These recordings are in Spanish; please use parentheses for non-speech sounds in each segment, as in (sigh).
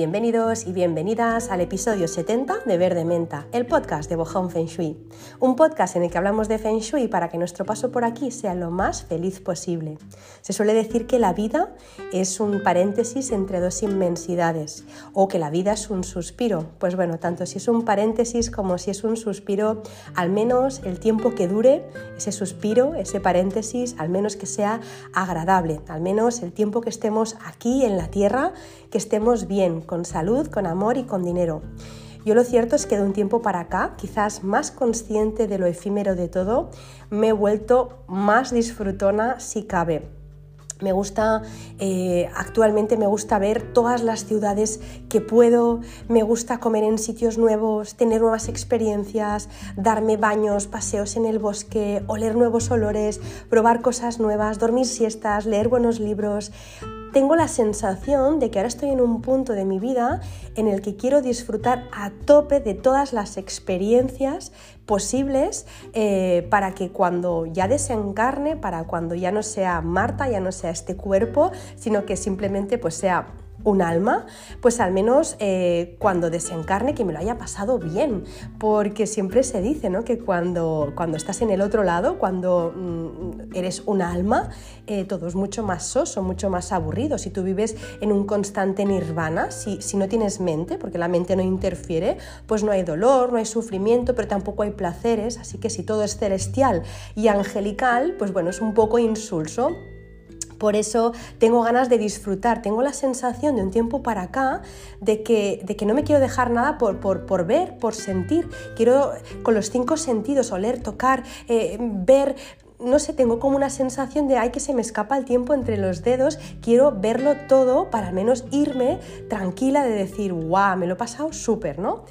Bienvenidos y bienvenidas al episodio 70 de Verde Menta, el podcast de Bojón Feng Shui. Un podcast en el que hablamos de Feng Shui para que nuestro paso por aquí sea lo más feliz posible. Se suele decir que la vida es un paréntesis entre dos inmensidades o que la vida es un suspiro. Pues bueno, tanto si es un paréntesis como si es un suspiro, al menos el tiempo que dure ese suspiro, ese paréntesis, al menos que sea agradable, al menos el tiempo que estemos aquí en la tierra, que estemos bien con salud, con amor y con dinero. Yo lo cierto es que de un tiempo para acá, quizás más consciente de lo efímero de todo, me he vuelto más disfrutona si cabe. Me gusta, eh, actualmente me gusta ver todas las ciudades que puedo, me gusta comer en sitios nuevos, tener nuevas experiencias, darme baños, paseos en el bosque, oler nuevos olores, probar cosas nuevas, dormir siestas, leer buenos libros tengo la sensación de que ahora estoy en un punto de mi vida en el que quiero disfrutar a tope de todas las experiencias posibles eh, para que cuando ya desencarne, para cuando ya no sea Marta, ya no sea este cuerpo, sino que simplemente pues sea un alma, pues al menos eh, cuando desencarne que me lo haya pasado bien, porque siempre se dice ¿no? que cuando, cuando estás en el otro lado, cuando mm, eres un alma, eh, todo es mucho más soso, mucho más aburrido. Si tú vives en un constante nirvana, si, si no tienes mente, porque la mente no interfiere, pues no hay dolor, no hay sufrimiento, pero tampoco hay placeres, así que si todo es celestial y angelical, pues bueno, es un poco insulso por eso tengo ganas de disfrutar, tengo la sensación de un tiempo para acá de que, de que no me quiero dejar nada por, por, ver, por sentir. Quiero con los cinco sentidos, oler, tocar, eh, ver, no sé, tengo como una sensación de, ay, que se me escapa el tiempo entre los dedos, quiero verlo todo para al menos irme tranquila de decir, guau, me lo he pasado súper, ¿no?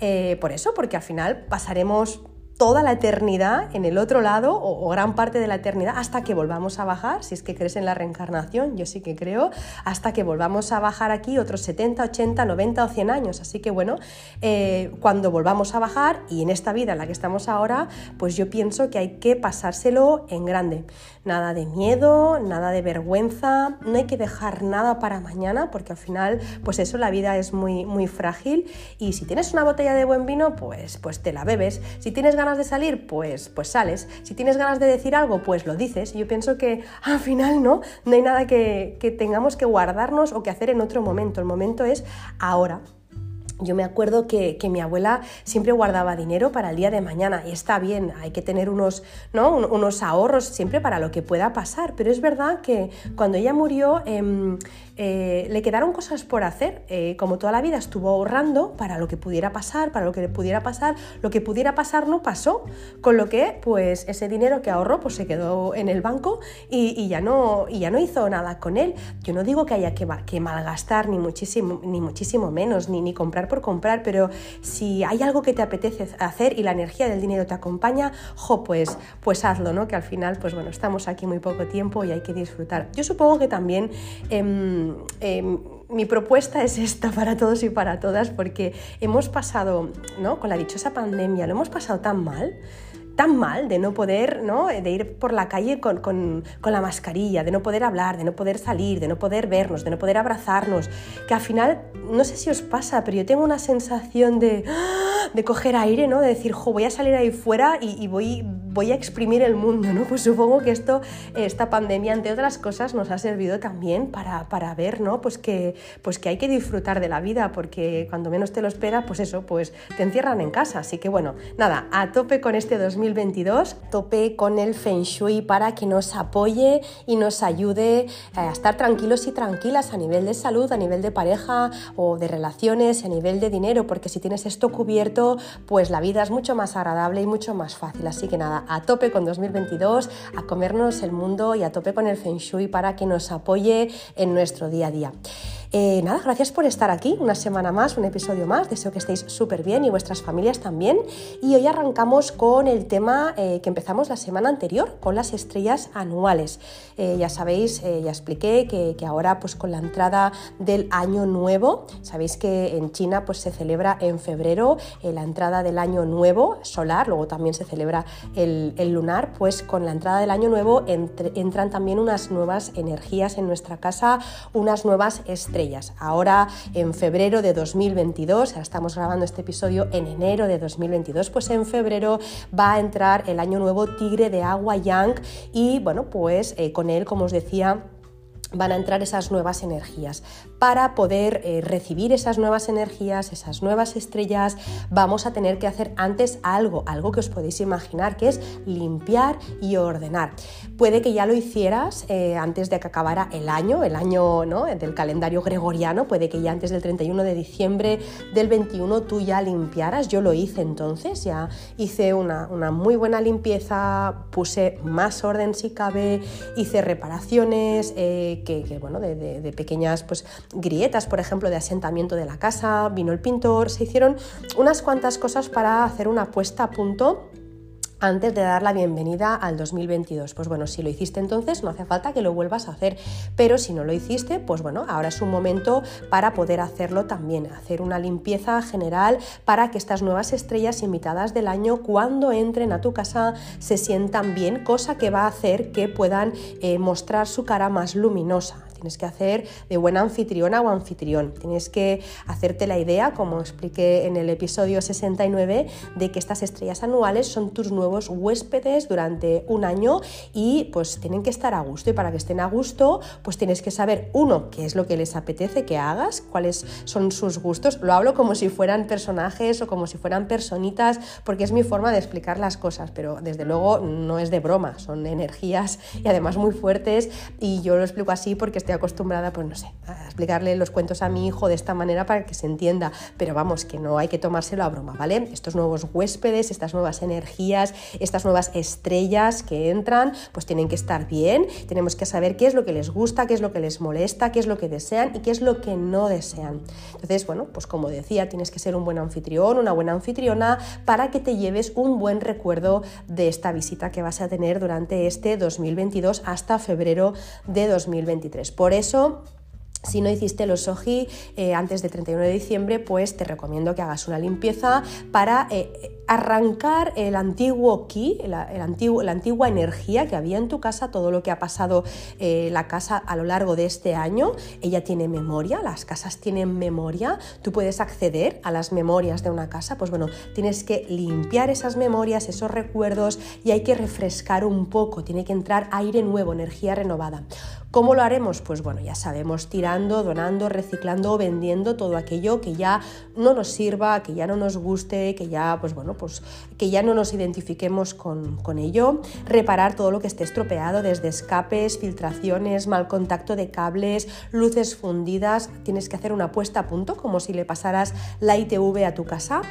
Eh, por eso, porque al final pasaremos toda la eternidad en el otro lado o, gran parte de la eternidad hasta que volvamos a bajar, si es que crees en la reencarnación, yo sí que creo, hasta que volvamos a bajar aquí otros 70, 80, 90 o 100 años. Así que bueno, eh, cuando volvamos a bajar y en esta vida en la que estamos ahora, pues yo pienso que hay que pasárselo en grande. Nada de miedo, nada de vergüenza, no hay que dejar nada para mañana porque al final, pues eso, la vida es muy, muy frágil y si tienes una botella de buen vino, pues, pues te la bebes. Si tienes ganas de salir, pues, pues sales. Si tienes ganas de decir algo, pues lo dices. Yo pienso que al final no, no hay nada que, que tengamos que guardarnos o que hacer en otro momento. El momento es ahora. Yo me acuerdo que, mi abuela siempre guardaba dinero para el día de mañana y está bien, hay que tener unos, ¿no? unos ahorros siempre para lo que pueda pasar, pero es verdad que cuando ella murió em, eh, le quedaron cosas por hacer, eh, como toda la vida estuvo ahorrando para lo que pudiera pasar, para lo que pudiera pasar, lo que pudiera pasar no pasó, con lo que pues ese dinero que ahorró pues se quedó en el banco y, ya, no, y ya no hizo nada con él. Yo no digo que haya que, que malgastar ni muchísimo, ni muchísimo menos, ni, ni comprar por comprar, pero si hay algo que te apetece hacer y la energía del dinero te acompaña, jo, pues, pues hazlo, ¿no? Que al final, pues bueno, estamos aquí muy poco tiempo y hay que disfrutar. Yo supongo que también... Em, Em, mi propuesta es esta para todos y para todas porque hemos pasado, ¿no? Con la dichosa pandemia, lo hemos pasado tan mal tan mal de no poder, ¿no? de ir por la calle con, con, la mascarilla, de no poder hablar, de no poder salir, de no poder vernos, de no poder abrazarnos, que al final, no sé si os pasa, pero yo tengo una sensación de, de coger aire, ¿no? de decir, jo, voy a salir ahí fuera y, y voy, voy a exprimir el mundo, ¿no? Pues supongo que esto, esta pandemia, entre otras cosas, nos ha servido también para, para ver, ¿no? Pues que, pues que hay que disfrutar de la vida, porque cuando menos te lo esperas, pues eso, pues te encierran en casa. Así que bueno, nada, a tope con este 2022, tope con el Feng Shui para que nos apoye y nos ayude eh, a estar tranquilos y tranquilas a nivel de salud, a nivel de pareja o de relaciones, a nivel de dinero, porque si tienes esto cubierto, pues la vida es mucho más agradable y mucho más fácil. Así que nada, a tope con 2022, a comernos el mundo y a tope con el Feng Shui para que nos apoye en nuestro día a día. Eh, nada, gracias por estar aquí, una semana más, un episodio más. Deseo que estéis súper bien y vuestras familias también. Y hoy arrancamos con el tema eh, que empezamos la semana anterior, con las estrellas anuales. Eh, ya sabéis, ya expliqué que, ahora, pues con la entrada del año nuevo, sabéis que en China pues se celebra en febrero la entrada del año nuevo solar, luego también se celebra el, lunar, pues con la entrada del año nuevo entran también unas nuevas energías en nuestra casa, unas nuevas estrellas Ahora en febrero de 2022, ahora estamos grabando este episodio en enero de 2022, pues en febrero va a entrar el año nuevo Tigre de Agua Yang y bueno, pues eh, con él, como os decía, van a entrar esas nuevas energías. Para poder eh, recibir esas nuevas energías, esas nuevas estrellas, vamos a tener que hacer antes algo, algo que os podéis imaginar, que es limpiar y ordenar. Puede que ya lo hicieras eh, antes de que acabara el año, el año ¿no? del calendario gregoriano, puede que ya antes del 31 de diciembre del 21 tú ya limpiaras. Yo lo hice entonces, ya hice una, muy buena limpieza, puse más orden si cabe, hice reparaciones. Eh, que, bueno, de, pequeñas pues, grietas, por ejemplo, de asentamiento de la casa, vino el pintor, se hicieron unas cuantas cosas para hacer una puesta a punto antes de dar la bienvenida al 2022. Pues bueno, si lo hiciste entonces, no hace falta que lo vuelvas a hacer, pero si no lo hiciste, pues bueno, ahora es un momento para poder hacerlo también, hacer una limpieza general para que estas nuevas estrellas invitadas del año, cuando entren a tu casa, se sientan bien, cosa que va a hacer que puedan eh, mostrar su cara más luminosa tienes que hacer de buena anfitriona o anfitrión. Tienes que hacerte la idea, como expliqué en el episodio 69, de que estas estrellas anuales son tus nuevos huéspedes durante un año y pues tienen que estar a gusto. Y para que estén a gusto, pues tienes que saber, uno, qué es lo que les apetece que hagas, cuáles son sus gustos. Lo hablo como si fueran personajes o como si fueran personitas, porque es mi forma de explicar las cosas, pero desde luego no es de broma, son energías y además muy fuertes y yo lo explico así porque estoy acostumbrada, pues no sé, a explicarle los cuentos a mi hijo de esta manera para que se entienda, pero vamos, que no hay que tomárselo a broma, ¿vale? Estos nuevos huéspedes, estas nuevas energías, estas nuevas estrellas que entran, pues tienen que estar bien, tenemos que saber qué es lo que les gusta, qué es lo que les molesta, qué es lo que desean y qué es lo que no desean. Entonces, bueno, pues como decía, tienes que ser un buen anfitrión, una buena anfitriona para que te lleves un buen recuerdo de esta visita que vas a tener durante este 2022 hasta febrero de 2023. Por eso si no hiciste los soji eh, antes del 31 de diciembre, pues te recomiendo que hagas una limpieza para eh, arrancar el antiguo ki, la antigua energía que había en tu casa, todo lo que ha pasado eh, la casa a lo largo de este año. Ella tiene memoria, las casas tienen memoria, tú puedes acceder a las memorias de una casa, pues bueno, tienes que limpiar esas memorias, esos recuerdos y hay que refrescar un poco, tiene que entrar aire nuevo, energía renovada. ¿Cómo lo haremos? Pues bueno, ya sabemos, tirando, donando, reciclando, vendiendo todo aquello que ya no nos sirva, que ya no nos guste, que ya, pues bueno, pues que ya no nos identifiquemos con, con ello. Reparar todo lo que esté estropeado, desde escapes, filtraciones, mal contacto de cables, luces fundidas. Tienes que hacer una puesta a punto, como si le pasaras la ITV a tu casa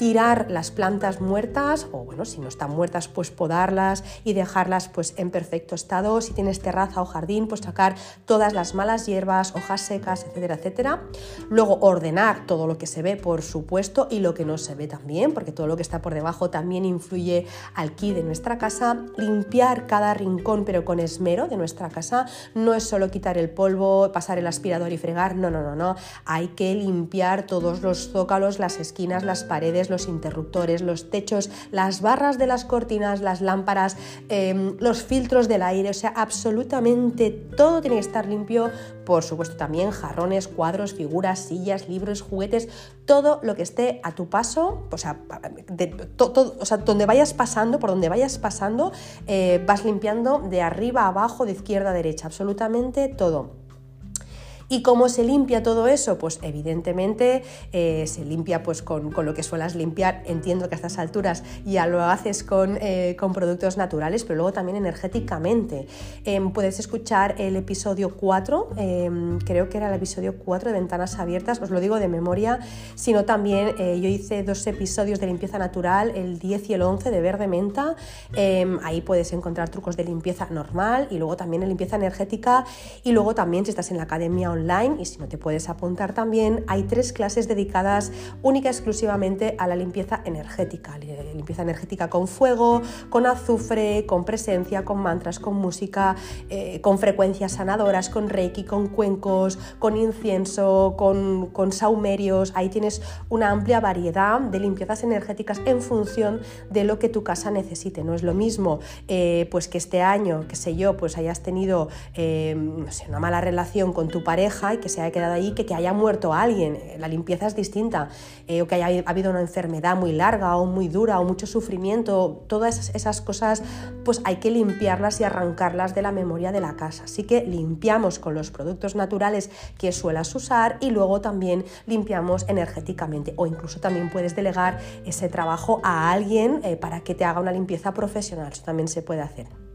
tirar las plantas muertas o bueno, si no están muertas, pues podarlas y dejarlas pues en perfecto estado. Si tienes terraza o jardín, pues sacar todas las malas hierbas, hojas secas, etcétera, etcétera. Luego ordenar todo lo que se ve, por supuesto, y lo que no se ve también, porque todo lo que está por debajo también influye al ki de nuestra casa. Limpiar cada rincón, pero con esmero de nuestra casa. No es solo quitar el polvo, pasar el aspirador y fregar, no, no, no, no. Hay que limpiar todos los zócalos, las esquinas, las paredes, los interruptores, los techos, las barras de las cortinas, las lámparas, em, los filtros del aire, o sea, absolutamente todo tiene que estar limpio, por supuesto también jarrones, cuadros, figuras, sillas, libros, juguetes, todo lo que esté a tu paso, o sea, donde vayas pasando, por donde vayas pasando, eh, vas limpiando de arriba a abajo, de izquierda a derecha, absolutamente todo. ¿Y cómo se limpia todo eso? Pues evidentemente eh, se limpia pues con, lo que suelas limpiar. Entiendo que a estas alturas ya lo haces con, eh, con productos naturales, pero luego también energéticamente. Em, puedes escuchar el episodio 4, em, creo que era el episodio 4 de Ventanas Abiertas, os lo digo de memoria, sino también eh, yo hice dos episodios de limpieza natural, el 10 y el 11 de verde menta. Em, ahí puedes encontrar trucos de limpieza normal y luego también de limpieza energética y luego también si estás en la academia online y si no te puedes apuntar también, hay tres clases dedicadas única y exclusivamente a la limpieza energética. Limpieza energética con fuego, con azufre, con presencia, con mantras, con música, eh, con frecuencias sanadoras, con reiki, con cuencos, con incienso, con, con saumerios. Ahí tienes una amplia variedad de limpiezas energéticas en función de lo que tu casa necesite. No es lo mismo eh, pues que este año, qué sé yo, pues hayas tenido eh, una mala relación con tu pareja, y que se haya quedado ahí, que, que haya muerto alguien. La limpieza es distinta. o que haya habido una enfermedad muy larga o muy dura o mucho sufrimiento. Todas esas, esas cosas pues hay que limpiarlas y arrancarlas de la memoria de la casa. Así que limpiamos con los productos naturales que suelas usar y luego también limpiamos energéticamente o incluso también puedes delegar ese trabajo a alguien eh, para que te haga una limpieza profesional. Eso también se puede hacer.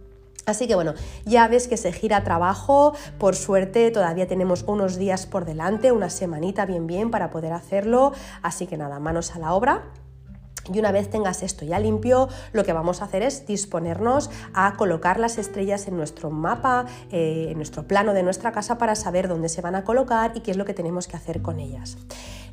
Así que bueno, ya ves que se gira trabajo, por suerte todavía tenemos unos días por delante, una semanita bien bien para poder hacerlo, así que nada, manos a la obra. Y una vez tengas esto ya limpio, lo que vamos a hacer es disponernos a colocar las estrellas en nuestro mapa, eh, en nuestro plano de nuestra casa para saber dónde se van a colocar y qué es lo que tenemos que hacer con ellas.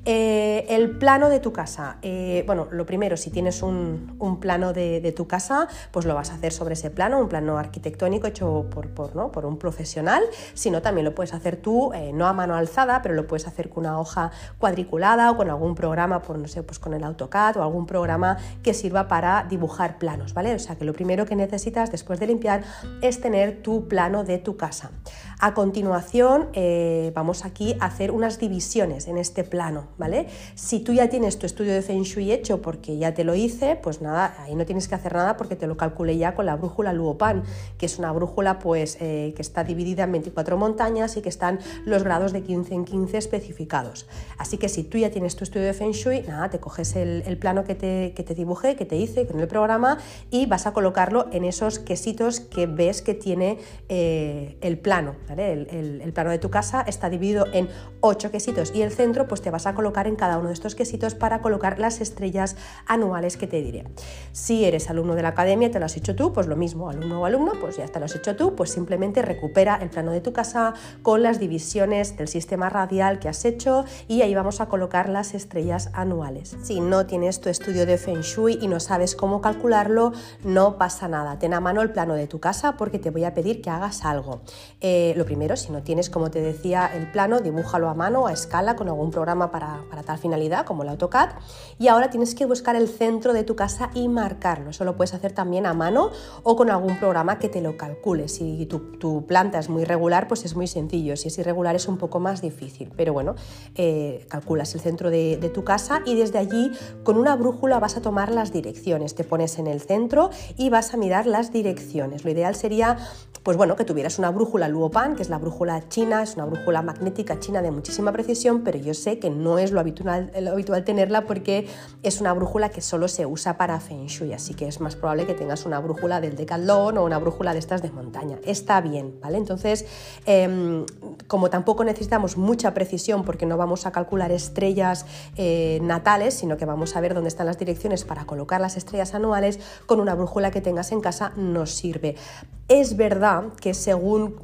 Eh, el plano de tu casa. Eh, bueno, lo primero, si tienes un, plano de, tu casa, pues lo vas a hacer sobre ese plano, un plano arquitectónico hecho por, por, un profesional. Si no, también lo puedes hacer tú, eh, no a mano alzada, pero lo puedes hacer con una hoja cuadriculada o con algún programa, por, no sé, pues con el AutoCAD o algún programa que sirva para dibujar planos, ¿vale? O sea que lo primero que necesitas después de limpiar es tener tu plano de tu casa. A continuación, vamos aquí a hacer unas divisiones en este plano, ¿vale? Si tú ya tienes tu estudio de Feng Shui hecho porque ya te lo hice, pues nada, ahí no tienes que hacer nada porque te lo calculé ya con la brújula Luopan, que es una brújula pues eh, que está dividida en 24 montañas y que están los grados de 15 en 15 especificados. Así que si tú ya tienes tu estudio de Feng Shui, nada, te coges el, plano que te, que te dibujé, que te hice con el programa y vas a colocarlo en esos quesitos que ves que tiene eh, el plano, El, plano de tu casa está dividido en 8 quesitos y el centro pues te vas a colocar en cada uno de estos quesitos para colocar las estrellas anuales que te diré. Si eres alumno de la academia te lo has hecho tú, pues lo mismo, alumno o alumno, pues ya te lo has hecho tú, pues simplemente recupera el plano de tu casa con las divisiones del sistema radial que has hecho y ahí vamos a colocar las estrellas anuales. Si no tienes tu estudio de Feng Shui y no sabes cómo calcularlo, no pasa nada. Ten a mano el plano de tu casa porque te voy a pedir que hagas algo. Eh, lo primero, si no tienes, como te decía, el plano, dibújalo a mano, a escala, con algún programa para para, tal finalidad como el AutoCAD y ahora tienes que buscar el centro de tu casa y marcarlo. Eso lo puedes hacer también a mano o con algún programa que te lo calcule. Si tu, planta es muy regular, pues es muy sencillo. Si es irregular es un poco más difícil. Pero bueno, eh, calculas el centro de, de tu casa y desde allí con una brújula vas a tomar las direcciones. Te pones en el centro y vas a mirar las direcciones. Lo ideal sería pues bueno, que tuvieras una brújula Luopan, que es la brújula china, es una brújula magnética china de muchísima precisión, pero yo sé que no es lo habitual, tenerla porque es una brújula que solo se usa para Feng Shui, así que es más probable que tengas una brújula del Decathlon o una brújula de estas de montaña. Está bien, ¿vale? Entonces, em, como tampoco necesitamos mucha precisión porque no vamos a calcular estrellas eh, natales, sino que vamos a ver dónde están las direcciones para colocar las estrellas anuales, con una brújula que tengas en casa nos sirve. Es verdad que según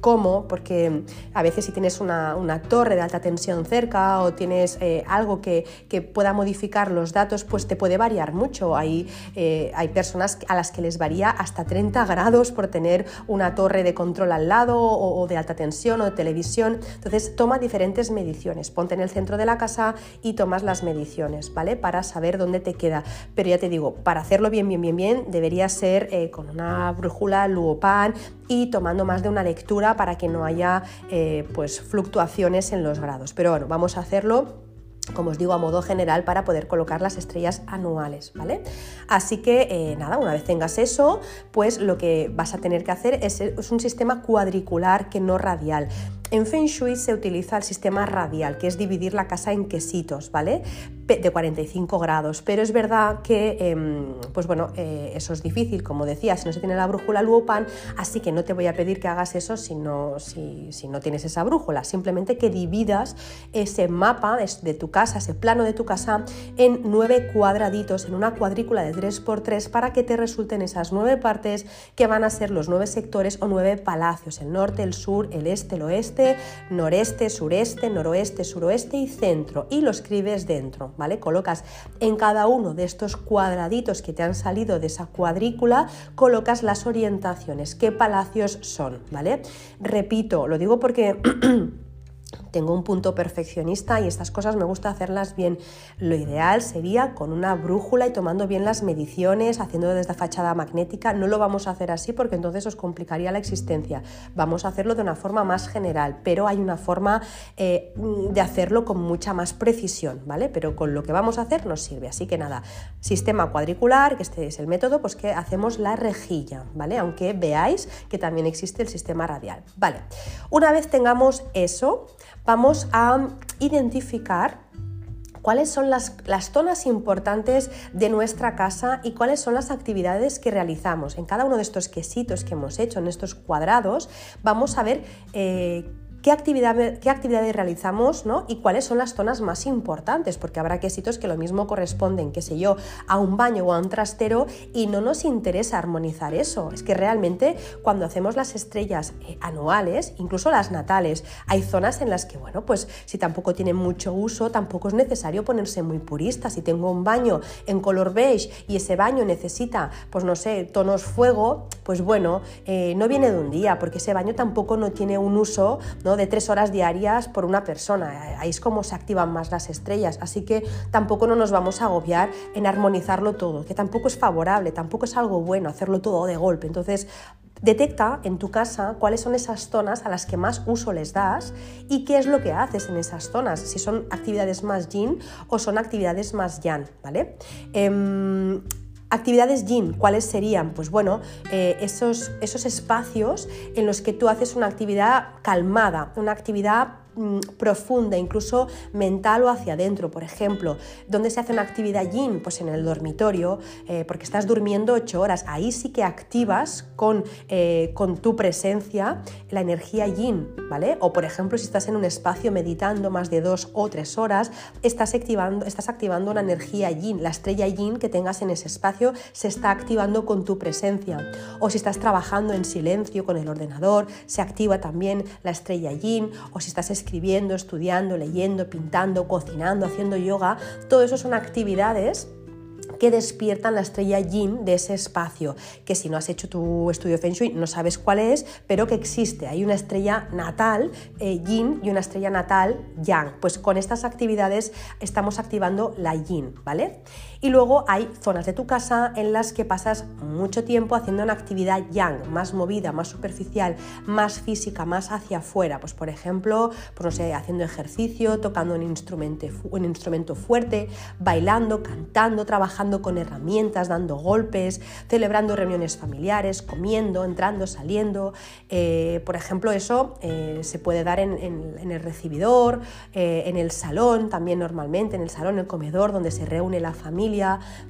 cómo, porque a veces si tienes una, torre de alta tensión cerca o tienes eh, algo que, pueda modificar los datos, pues te puede variar mucho. Hay, eh, hay personas a las que les varía hasta 30 grados por tener una torre de control al lado o, de alta tensión o de televisión. Entonces toma diferentes mediciones, ponte en el centro de la casa y tomas las mediciones, ¿vale? Para saber dónde te queda. Pero ya te digo, para hacerlo bien, bien, bien, bien, debería ser eh, con una brújula pan y tomando más de una lectura para que no haya eh, pues, fluctuaciones en los grados. Pero bueno, vamos a hacerlo como os digo, a modo general para poder colocar las estrellas anuales, ¿vale? Así que eh, nada, una vez tengas eso, pues lo que vas a tener que hacer es, es un sistema cuadricular que no radial. En Feng Shui se utiliza el sistema radial, que es dividir la casa en quesitos, ¿vale? De 45 grados. Pero es verdad que, em, pues bueno, eh, eso es difícil, como decía, si no se tiene la brújula Luopan, así que no te voy a pedir que hagas eso si no, si, no tienes esa brújula. Simplemente que dividas ese mapa de, tu casa, ese plano de tu casa, en nueve cuadraditos, en una cuadrícula de 3x3, para que te resulten esas nueve partes que van a ser los nueve sectores o nueve palacios, el norte, el sur, el este, el oeste noreste, sureste, noroeste, suroeste y centro y lo escribes dentro, ¿vale? Colocas en cada uno de estos cuadraditos que te han salido de esa cuadrícula, colocas las orientaciones, qué palacios son, ¿vale? Repito, lo digo porque (clears throat) tengo un punto perfeccionista y estas cosas me gusta hacerlas bien. Lo ideal sería con una brújula y tomando bien las mediciones, haciendo desde fachada magnética. No lo vamos a hacer así porque entonces os complicaría la existencia. Vamos a hacerlo de una forma más general, pero hay una forma eh, de hacerlo con mucha más precisión, ¿vale? Pero con lo que vamos a hacer nos sirve. Así que nada, sistema cuadricular, que este es el método, pues que hacemos la rejilla, ¿vale? Aunque veáis que también existe el sistema radial. Vale, una vez tengamos eso, vamos a identificar cuáles son las, las, zonas importantes de nuestra casa y cuáles son las actividades que realizamos. En cada uno de estos quesitos que hemos hecho, en estos cuadrados, vamos a ver eh, qué, qué actividades realizamos ¿no? y cuáles son las zonas más importantes, porque habrá quesitos que lo mismo corresponden, qué sé yo, a un baño o a un trastero y no nos interesa armonizar eso. Es que realmente cuando hacemos las estrellas eh, anuales, incluso las natales, hay zonas en las que, bueno, pues si tampoco tienen mucho uso, tampoco es necesario ponerse muy purista. Si tengo un baño en color beige y ese baño necesita, pues no sé, tonos fuego, pues bueno, eh, no viene de un día, porque ese baño tampoco no tiene un uso ¿no? De tres horas diarias por una persona. Ahí es como se activan más las estrellas, así que tampoco no nos vamos a agobiar en armonizarlo todo, que tampoco es favorable, tampoco es algo bueno hacerlo todo de golpe. Entonces, Detecta en tu casa cuáles son esas zonas a las que más uso les das y qué es lo que haces en esas zonas, si son actividades más yin o son actividades más yang, ¿vale? Em, Actividades yin, ¿cuáles serían? Pues bueno, eh, esos, esos espacios en los que tú haces una actividad calmada, una actividad Mm, profunda, incluso mental o hacia adentro. Por ejemplo, ¿dónde se hace una actividad yin? Pues en el dormitorio, eh, porque estás durmiendo ocho horas. Ahí sí que activas con, eh, con tu presencia la energía yin, ¿vale? O por ejemplo, si estás en un espacio meditando más de dos o tres horas, estás activando, estás activando una energía yin. La estrella yin que tengas en ese espacio se está activando con tu presencia. O si estás trabajando en silencio con el ordenador, se activa también la estrella yin. O si estás escribiendo, estudiando, leyendo, pintando, cocinando, haciendo yoga, todo eso son actividades que despiertan la estrella yin de ese espacio, que si no has hecho tu estudio Feng Shui no sabes cuál es, pero que existe. Hay una estrella natal eh, yin y una estrella natal yang. Pues con estas actividades estamos activando la yin, ¿vale? Y luego hay zonas de tu casa en las que pasas mucho tiempo haciendo una actividad yang, más movida, más superficial, más física, más hacia afuera. Pues por ejemplo, pues no sé, haciendo ejercicio, tocando un instrumento, un instrumento fuerte, bailando, cantando, trabajando con herramientas, dando golpes, celebrando reuniones familiares, comiendo, entrando, saliendo. Eh, por ejemplo, eso eh, se puede dar en, el recibidor, eh, en el salón, también normalmente, en el salón, el comedor, donde se reúne la familia,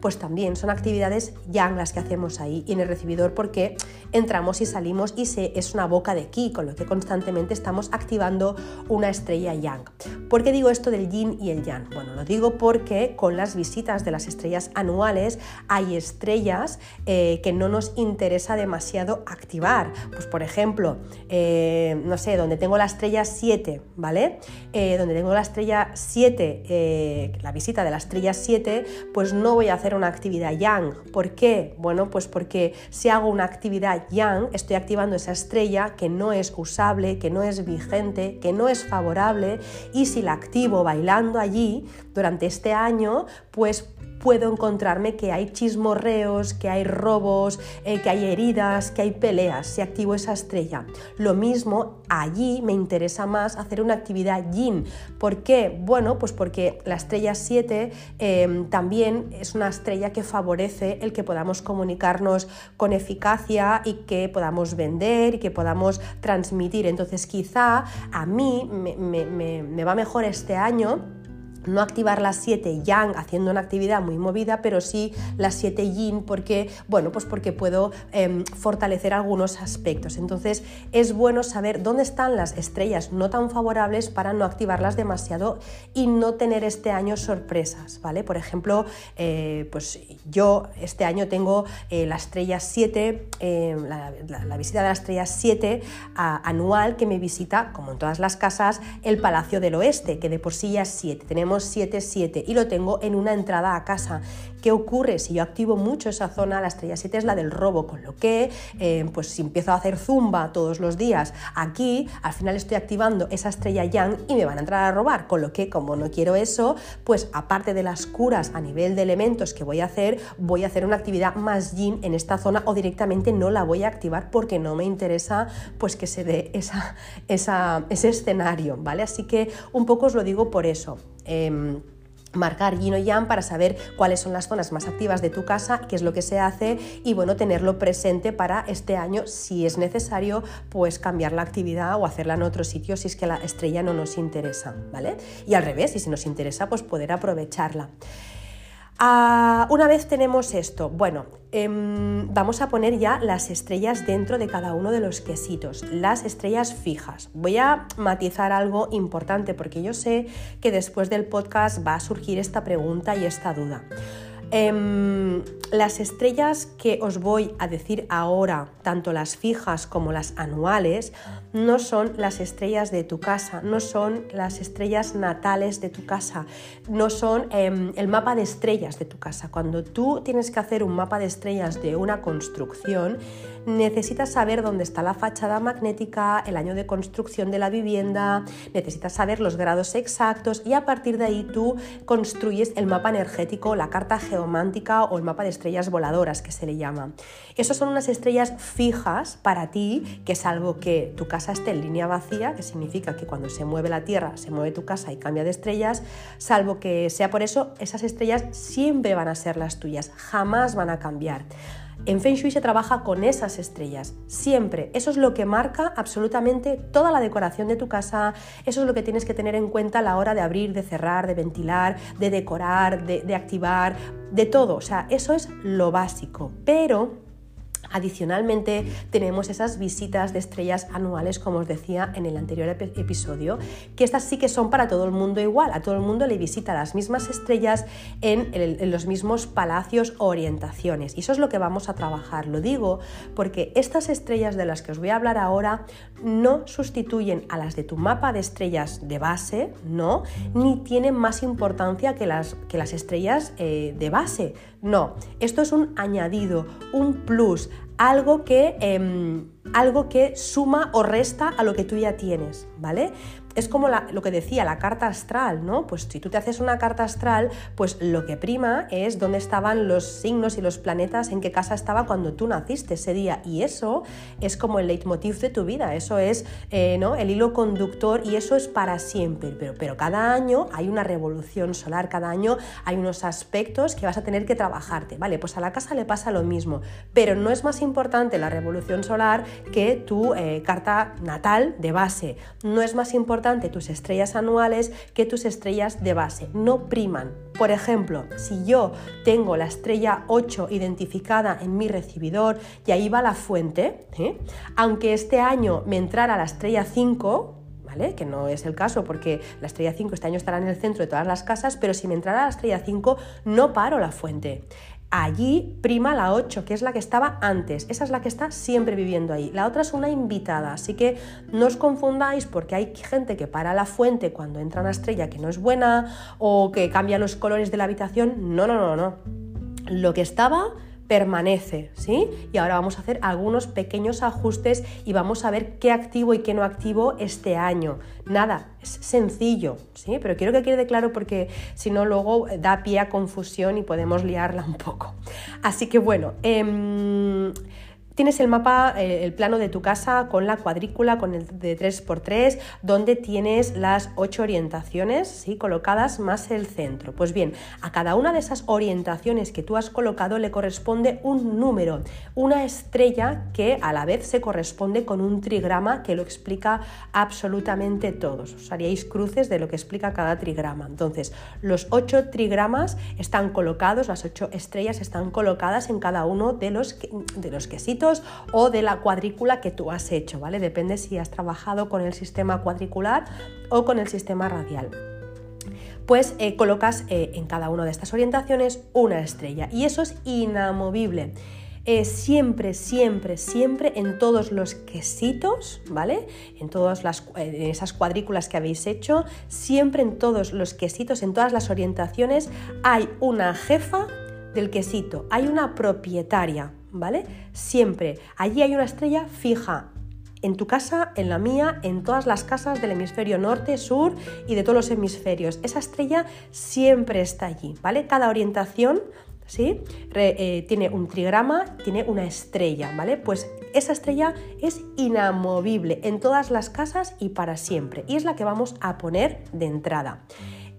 pues también son actividades yang las que hacemos ahí. En el recibidor porque entramos y salimos y se, es una boca de ki, con lo que constantemente estamos activando una estrella yang. ¿Por qué digo esto del yin y el yang? Bueno, lo digo porque con las visitas de las estrellas anuales hay estrellas eh, que no nos interesa demasiado activar. Pues por ejemplo, eh, no sé, donde tengo la estrella 7, ¿vale? Eh, donde tengo la estrella 7, la visita de la estrella 7, pues no voy a hacer una actividad yang. ¿Por qué? Bueno, pues porque si hago una actividad yang, estoy activando esa estrella que no es usable, que no es vigente, que no es favorable y si la activo bailando allí durante este año, pues puedo encontrarme que hay chismorreos, que hay robos, eh, que hay heridas, que hay peleas, si activo esa estrella. Lo mismo, allí me interesa más hacer una actividad yin. ¿Por qué? Bueno, pues porque la estrella 7 em, también es una estrella que favorece el que podamos comunicarnos con eficacia y que podamos vender y que podamos transmitir. Entonces quizá a mí me va mejor este año no activar las 7 yang haciendo una actividad muy movida, pero sí las 7 yin porque, bueno, pues porque puedo em, fortalecer algunos aspectos. Entonces es bueno saber dónde están las estrellas no tan favorables para no activarlas demasiado y no tener este año sorpresas, ¿vale? Por ejemplo, eh, pues yo este año tengo eh, la estrella 7, em, la, visita de la estrella 7 anual que me visita, como en todas las casas, el Palacio del Oeste, que de por sí ya es 7. Tenemos llamo 77 y lo tengo en una entrada a casa. ¿Qué ocurre? Si yo activo mucho esa zona, la estrella 7 es la del robo, con lo que, eh, pues si empiezo a hacer zumba todos los días aquí, al final estoy activando esa estrella yang y me van a entrar a robar, con lo que como no quiero eso, pues aparte de las curas a nivel de elementos que voy a hacer, voy a hacer una actividad más yin en esta zona o directamente no la voy a activar porque no me interesa pues que se dé esa, ese escenario, ¿vale? Así que un poco os lo digo por eso. Em, marcar yin o yang para saber cuáles son las zonas más activas de tu casa, qué es lo que se hace y bueno, tenerlo presente para este año si es necesario pues cambiar la actividad o hacerla en otro sitio si es que la estrella no nos interesa, ¿vale? Y al revés, y si nos interesa pues poder aprovecharla. Ah, una vez tenemos esto, bueno, em, vamos a poner ya las estrellas dentro de cada uno de los quesitos, las estrellas fijas. Voy a matizar algo importante porque yo sé que después del podcast va a surgir esta pregunta y esta duda. Em, las estrellas que os voy a decir ahora, tanto las fijas como las anuales, no son las estrellas de tu casa, no son las estrellas natales de tu casa, no son em, el mapa de estrellas de tu casa. Cuando tú tienes que hacer un mapa de estrellas de una construcción, necesitas saber dónde está la fachada magnética, el año de construcción de la vivienda, necesitas saber los grados exactos y a partir de ahí tú construyes el mapa energético, la carta geomántica o el mapa de estrellas voladoras que se le llama. Esas son unas estrellas fijas para ti, que salvo que tu casa esté en línea vacía, que significa que cuando se mueve la Tierra se mueve tu casa y cambia de estrellas, salvo que sea por eso, esas estrellas siempre van a ser las tuyas, jamás van a cambiar. En Feng Shui se trabaja con esas estrellas, siempre. Eso es lo que marca absolutamente toda la decoración de tu casa, eso es lo que tienes que tener en cuenta a la hora de abrir, de cerrar, de ventilar, de decorar, de, activar, de todo. O sea, eso es lo básico. Pero Adicionalmente, tenemos esas visitas de estrellas anuales, como os decía en el anterior episodio, que estas sí que son para todo el mundo igual. A todo el mundo le visita las mismas estrellas en, los mismos palacios o orientaciones. Y eso es lo que vamos a trabajar. Lo digo porque estas estrellas de las que os voy a hablar ahora no sustituyen a las de tu mapa de estrellas de base, no, ni tienen más importancia que las, que las estrellas eh, de base. No, esto es un añadido, un plus, algo que, em, algo que suma o resta a lo que tú ya tienes, ¿vale? Es como lo que decía, la carta astral, ¿no? Pues si tú te haces una carta astral, pues lo que prima es dónde estaban los signos y los planetas, en qué casa estaba cuando tú naciste ese día. Y eso es como el leitmotiv de tu vida, eso es eh, ¿no? el hilo conductor y eso es para siempre. Pero, pero cada año hay una revolución solar, cada año hay unos aspectos que vas a tener que trabajarte. Vale, pues a la casa le pasa lo mismo, pero no es más importante la revolución solar que tu eh, carta natal de base. No es más importante tus estrellas anuales que tus estrellas de base, no priman. Por ejemplo, si yo tengo la estrella 8 identificada en mi recibidor y ahí va la fuente, ¿eh? aunque este año me entrara la estrella 5, ¿Vale? que no es el caso porque la estrella 5 este año estará en el centro de todas las casas, pero si me entrara la estrella 5 no paro la fuente. Allí prima la 8, que es la que estaba antes. Esa es la que está siempre viviendo ahí. La otra es una invitada, así que no os confundáis porque hay gente que para la fuente cuando entra una estrella que no es buena o que cambia los colores de la habitación. No, no, no, no. Lo que estaba permanece, ¿sí? Y ahora vamos a hacer algunos pequeños ajustes y vamos a ver qué activo y qué no activo este año. Nada, es sencillo, ¿sí? Pero quiero que quede claro porque si no luego da pie a confusión y podemos liarla un poco. Así que bueno, eh, Tienes el mapa, eh, el plano de tu casa con la cuadrícula, con el de 3x3, donde tienes las ocho orientaciones ¿sí? colocadas más el centro. Pues bien, a cada una de esas orientaciones que tú has colocado le corresponde un número, una estrella que a la vez se corresponde con un trigrama que lo explica absolutamente todos. Os haríais cruces de lo que explica cada trigrama. Entonces, los ocho trigramas están colocados, las ocho estrellas están colocadas en cada uno de los, de los quesitos o de la cuadrícula que tú has hecho, ¿vale? Depende si has trabajado con el sistema cuadricular o con el sistema radial pues eh, colocas eh, en cada una de estas orientaciones una estrella y eso es inamovible. eh, siempre, siempre, siempre en todos los quesitos, ¿vale? En todas las, esas cuadrículas que habéis hecho, siempre en todos los quesitos, en todas las orientaciones, hay una jefa del quesito, hay una propietaria, ¿vale? Siempre. Allí hay una estrella fija en tu casa, en la mía, en todas las casas del hemisferio norte, sur y de todos los hemisferios. Esa estrella siempre está allí, ¿vale? Cada orientación, ¿sí? Eh, tiene un trigrama, tiene una estrella, ¿vale? Pues esa estrella es inamovible en todas las casas y para siempre. Y es la que vamos a poner de entrada.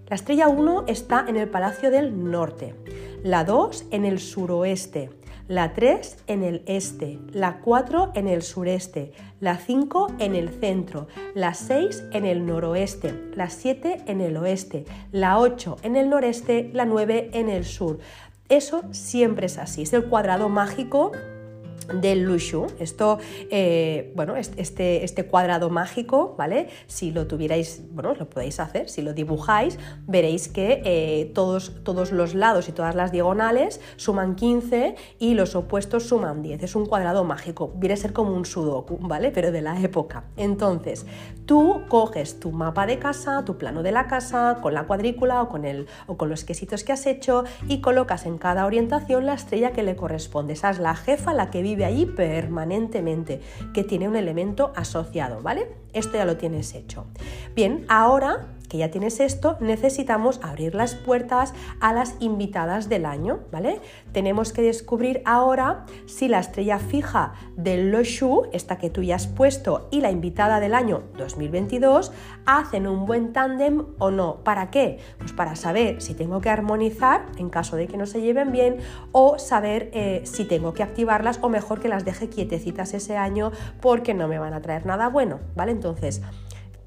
La estrella 1 está en el Palacio del Norte, la 2 en el suroeste, la 3 en el este, la 4 en el sureste, la 5 en el centro, la 6 en el noroeste, la 7 en el oeste, la 8 en el noreste, la 9 en el sur. Eso siempre es así, es el cuadrado mágico del Lushu. Esto, eh, bueno, este, este cuadrado mágico, ¿vale? Si lo tuvierais, bueno, lo podéis hacer, si lo dibujáis, veréis que eh, todos, todos los lados y todas las diagonales suman 15 y los opuestos suman 10. Es un cuadrado mágico, viene a ser como un sudoku, ¿vale? Pero de la época. Entonces, tú coges tu mapa de casa, tu plano de la casa, con la cuadrícula o con, el, o con los quesitos que has hecho y colocas en cada orientación la estrella que le corresponde. Esa es la jefa, la que vive ahí permanentemente, que tiene un elemento asociado, ¿vale? Esto ya lo tienes hecho. Bien, ahora que ya tienes esto, necesitamos abrir las puertas a las invitadas del año, ¿vale? Tenemos que descubrir ahora si la estrella fija del Loshu, esta que tú ya has puesto, y la invitada del año 2022 hacen un buen tándem o no. ¿Para qué? Pues para saber si tengo que armonizar en caso de que no se lleven bien o saber eh, si tengo que activarlas o mejor que las deje quietecitas ese año porque no me van a traer nada bueno, ¿vale? Entonces,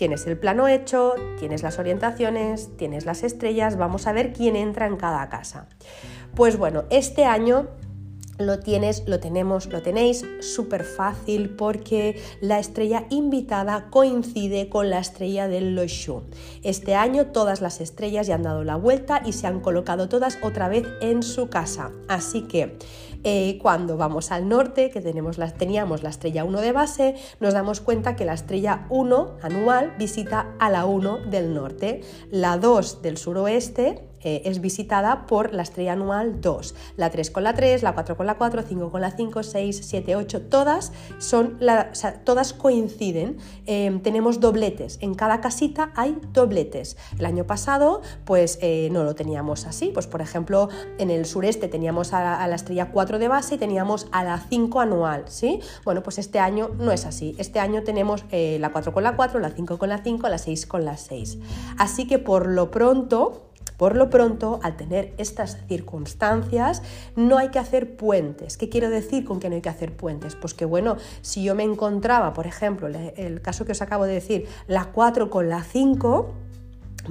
Tienes el plano hecho, tienes las orientaciones, tienes las estrellas, vamos a ver quién entra en cada casa. Pues bueno, este año lo tienes, lo tenemos, lo tenéis súper fácil porque la estrella invitada coincide con la estrella del Loshu. Este año todas las estrellas ya han dado la vuelta y se han colocado todas otra vez en su casa. Así que eh, cuando vamos al norte, que tenemos la, teníamos la estrella 1 de base, nos damos cuenta que la estrella 1 anual visita a la 1 del norte, la 2 del suroeste eh, es visitada por la estrella anual 2, la 3 con la 3, la 4 con la 4, 5 con la 5, 6, 7, 8, todas, son todas coinciden, em, tenemos dobletes, en cada casita hay dobletes. El año pasado pues eh, no lo teníamos así, pues por ejemplo en el sureste teníamos a, la estrella 4 de base y teníamos a la 5 anual, ¿sí? Bueno, pues este año no es así, este año tenemos eh, la 4 con la 4, la 5 con la 5, la 6 con la 6. Así que por lo pronto por lo pronto, al tener estas circunstancias, no hay que hacer puentes. ¿Qué quiero decir con que no hay que hacer puentes? Pues que bueno, si yo me encontraba, por ejemplo, el caso que os acabo de decir, la 4 con la 5,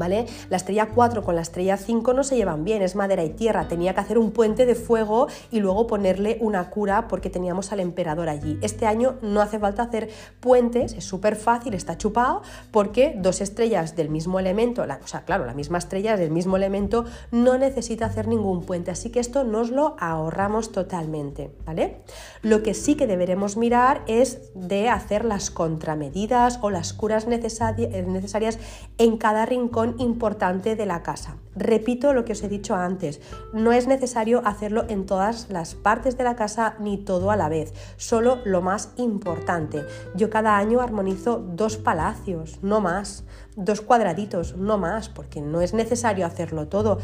¿Vale? La estrella 4 con la estrella 5 no se llevan bien, es madera y tierra. Tenía que hacer un puente de fuego y luego ponerle una cura porque teníamos al emperador allí. Este año no hace falta hacer puentes, es súper fácil, está chupado, porque dos estrellas del mismo elemento, o sea, claro, la misma estrella del mismo elemento, no necesita hacer ningún puente. Así que esto nos lo ahorramos totalmente, ¿vale? Lo que sí que deberemos mirar es de hacer las contramedidas o las curas necesarias en cada rincón importante de la casa. Repito lo que os he dicho antes, no es necesario hacerlo en todas las partes de la casa ni todo a la vez, solo lo más importante. Yo cada año armonizo dos palacios, no más, dos cuadraditos, no más, porque no es necesario hacerlo todo.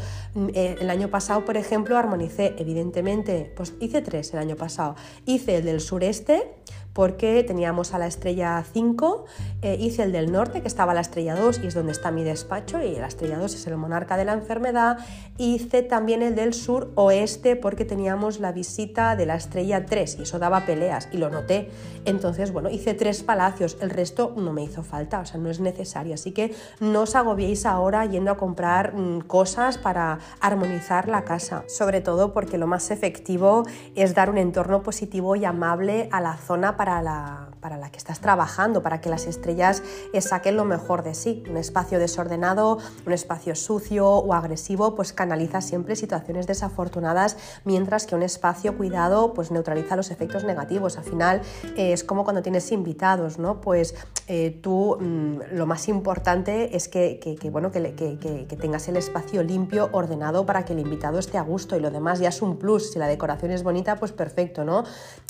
Eh, el año pasado, por ejemplo, armonicé, evidentemente, pues hice tres el año pasado. Hice el del sureste, porque teníamos a la estrella 5, eh, hice el del norte, que estaba la estrella 2 y es donde está mi despacho, y la estrella 2 es el monarca de la enfermedad, hice también el del sur oeste porque teníamos la visita de la estrella 3 y eso daba peleas y lo noté. Entonces, bueno, hice tres palacios, el resto no me hizo falta, o sea, no es necesario, así que no os agobiéis ahora yendo a comprar mm, cosas para armonizar la casa, sobre todo porque lo más efectivo es dar un entorno positivo y amable a la zona la, para la que estás trabajando, para que las estrellas eh, saquen lo mejor de sí. Un espacio desordenado, un espacio sucio o agresivo, pues canaliza siempre situaciones desafortunadas, mientras que un espacio cuidado, pues neutraliza los efectos negativos. Al final eh, es como cuando tienes invitados, ¿no? Pues eh, tú mm, lo más importante es que, bueno, que, que, tengas el espacio limpio, ordenado, para que el invitado esté a gusto y lo demás ya es un plus. Si la decoración es bonita, pues perfecto, ¿no?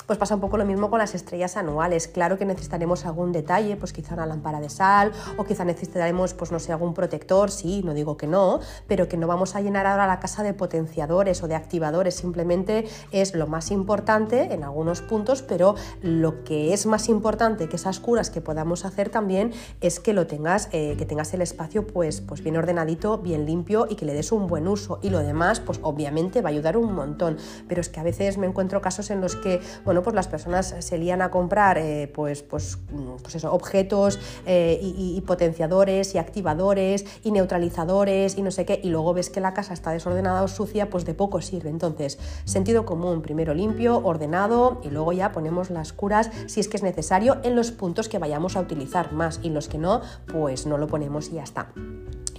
Pues pasa un poco lo mismo con las estrellas anuales. Claro que necesitaremos algún detalle, pues quizá una lámpara de sal o quizá necesitaremos, pues no sé, algún protector, sí, no digo que no, pero que no vamos a llenar ahora la casa de potenciadores o de activadores, simplemente es lo más importante en algunos puntos, pero lo que es más importante que esas curas que podamos hacer también es que lo tengas, eh, que tengas el espacio pues, pues bien ordenadito, bien limpio y que le des un buen uso. Y lo demás, pues obviamente va a ayudar un montón. Pero es que a veces me encuentro casos en los que, bueno, pues las personas se lían a comprar eh, pues, pues, pues eso, objetos eh, y, potenciadores y activadores y neutralizadores y no sé qué, y luego ves que la casa está desordenada o sucia, pues de poco sirve. Entonces, sentido común, primero limpio, ordenado y luego ya ponemos las curas si es que es necesario en los puntos que vayamos a utilizar más y los que no, pues no lo ponemos y ya está.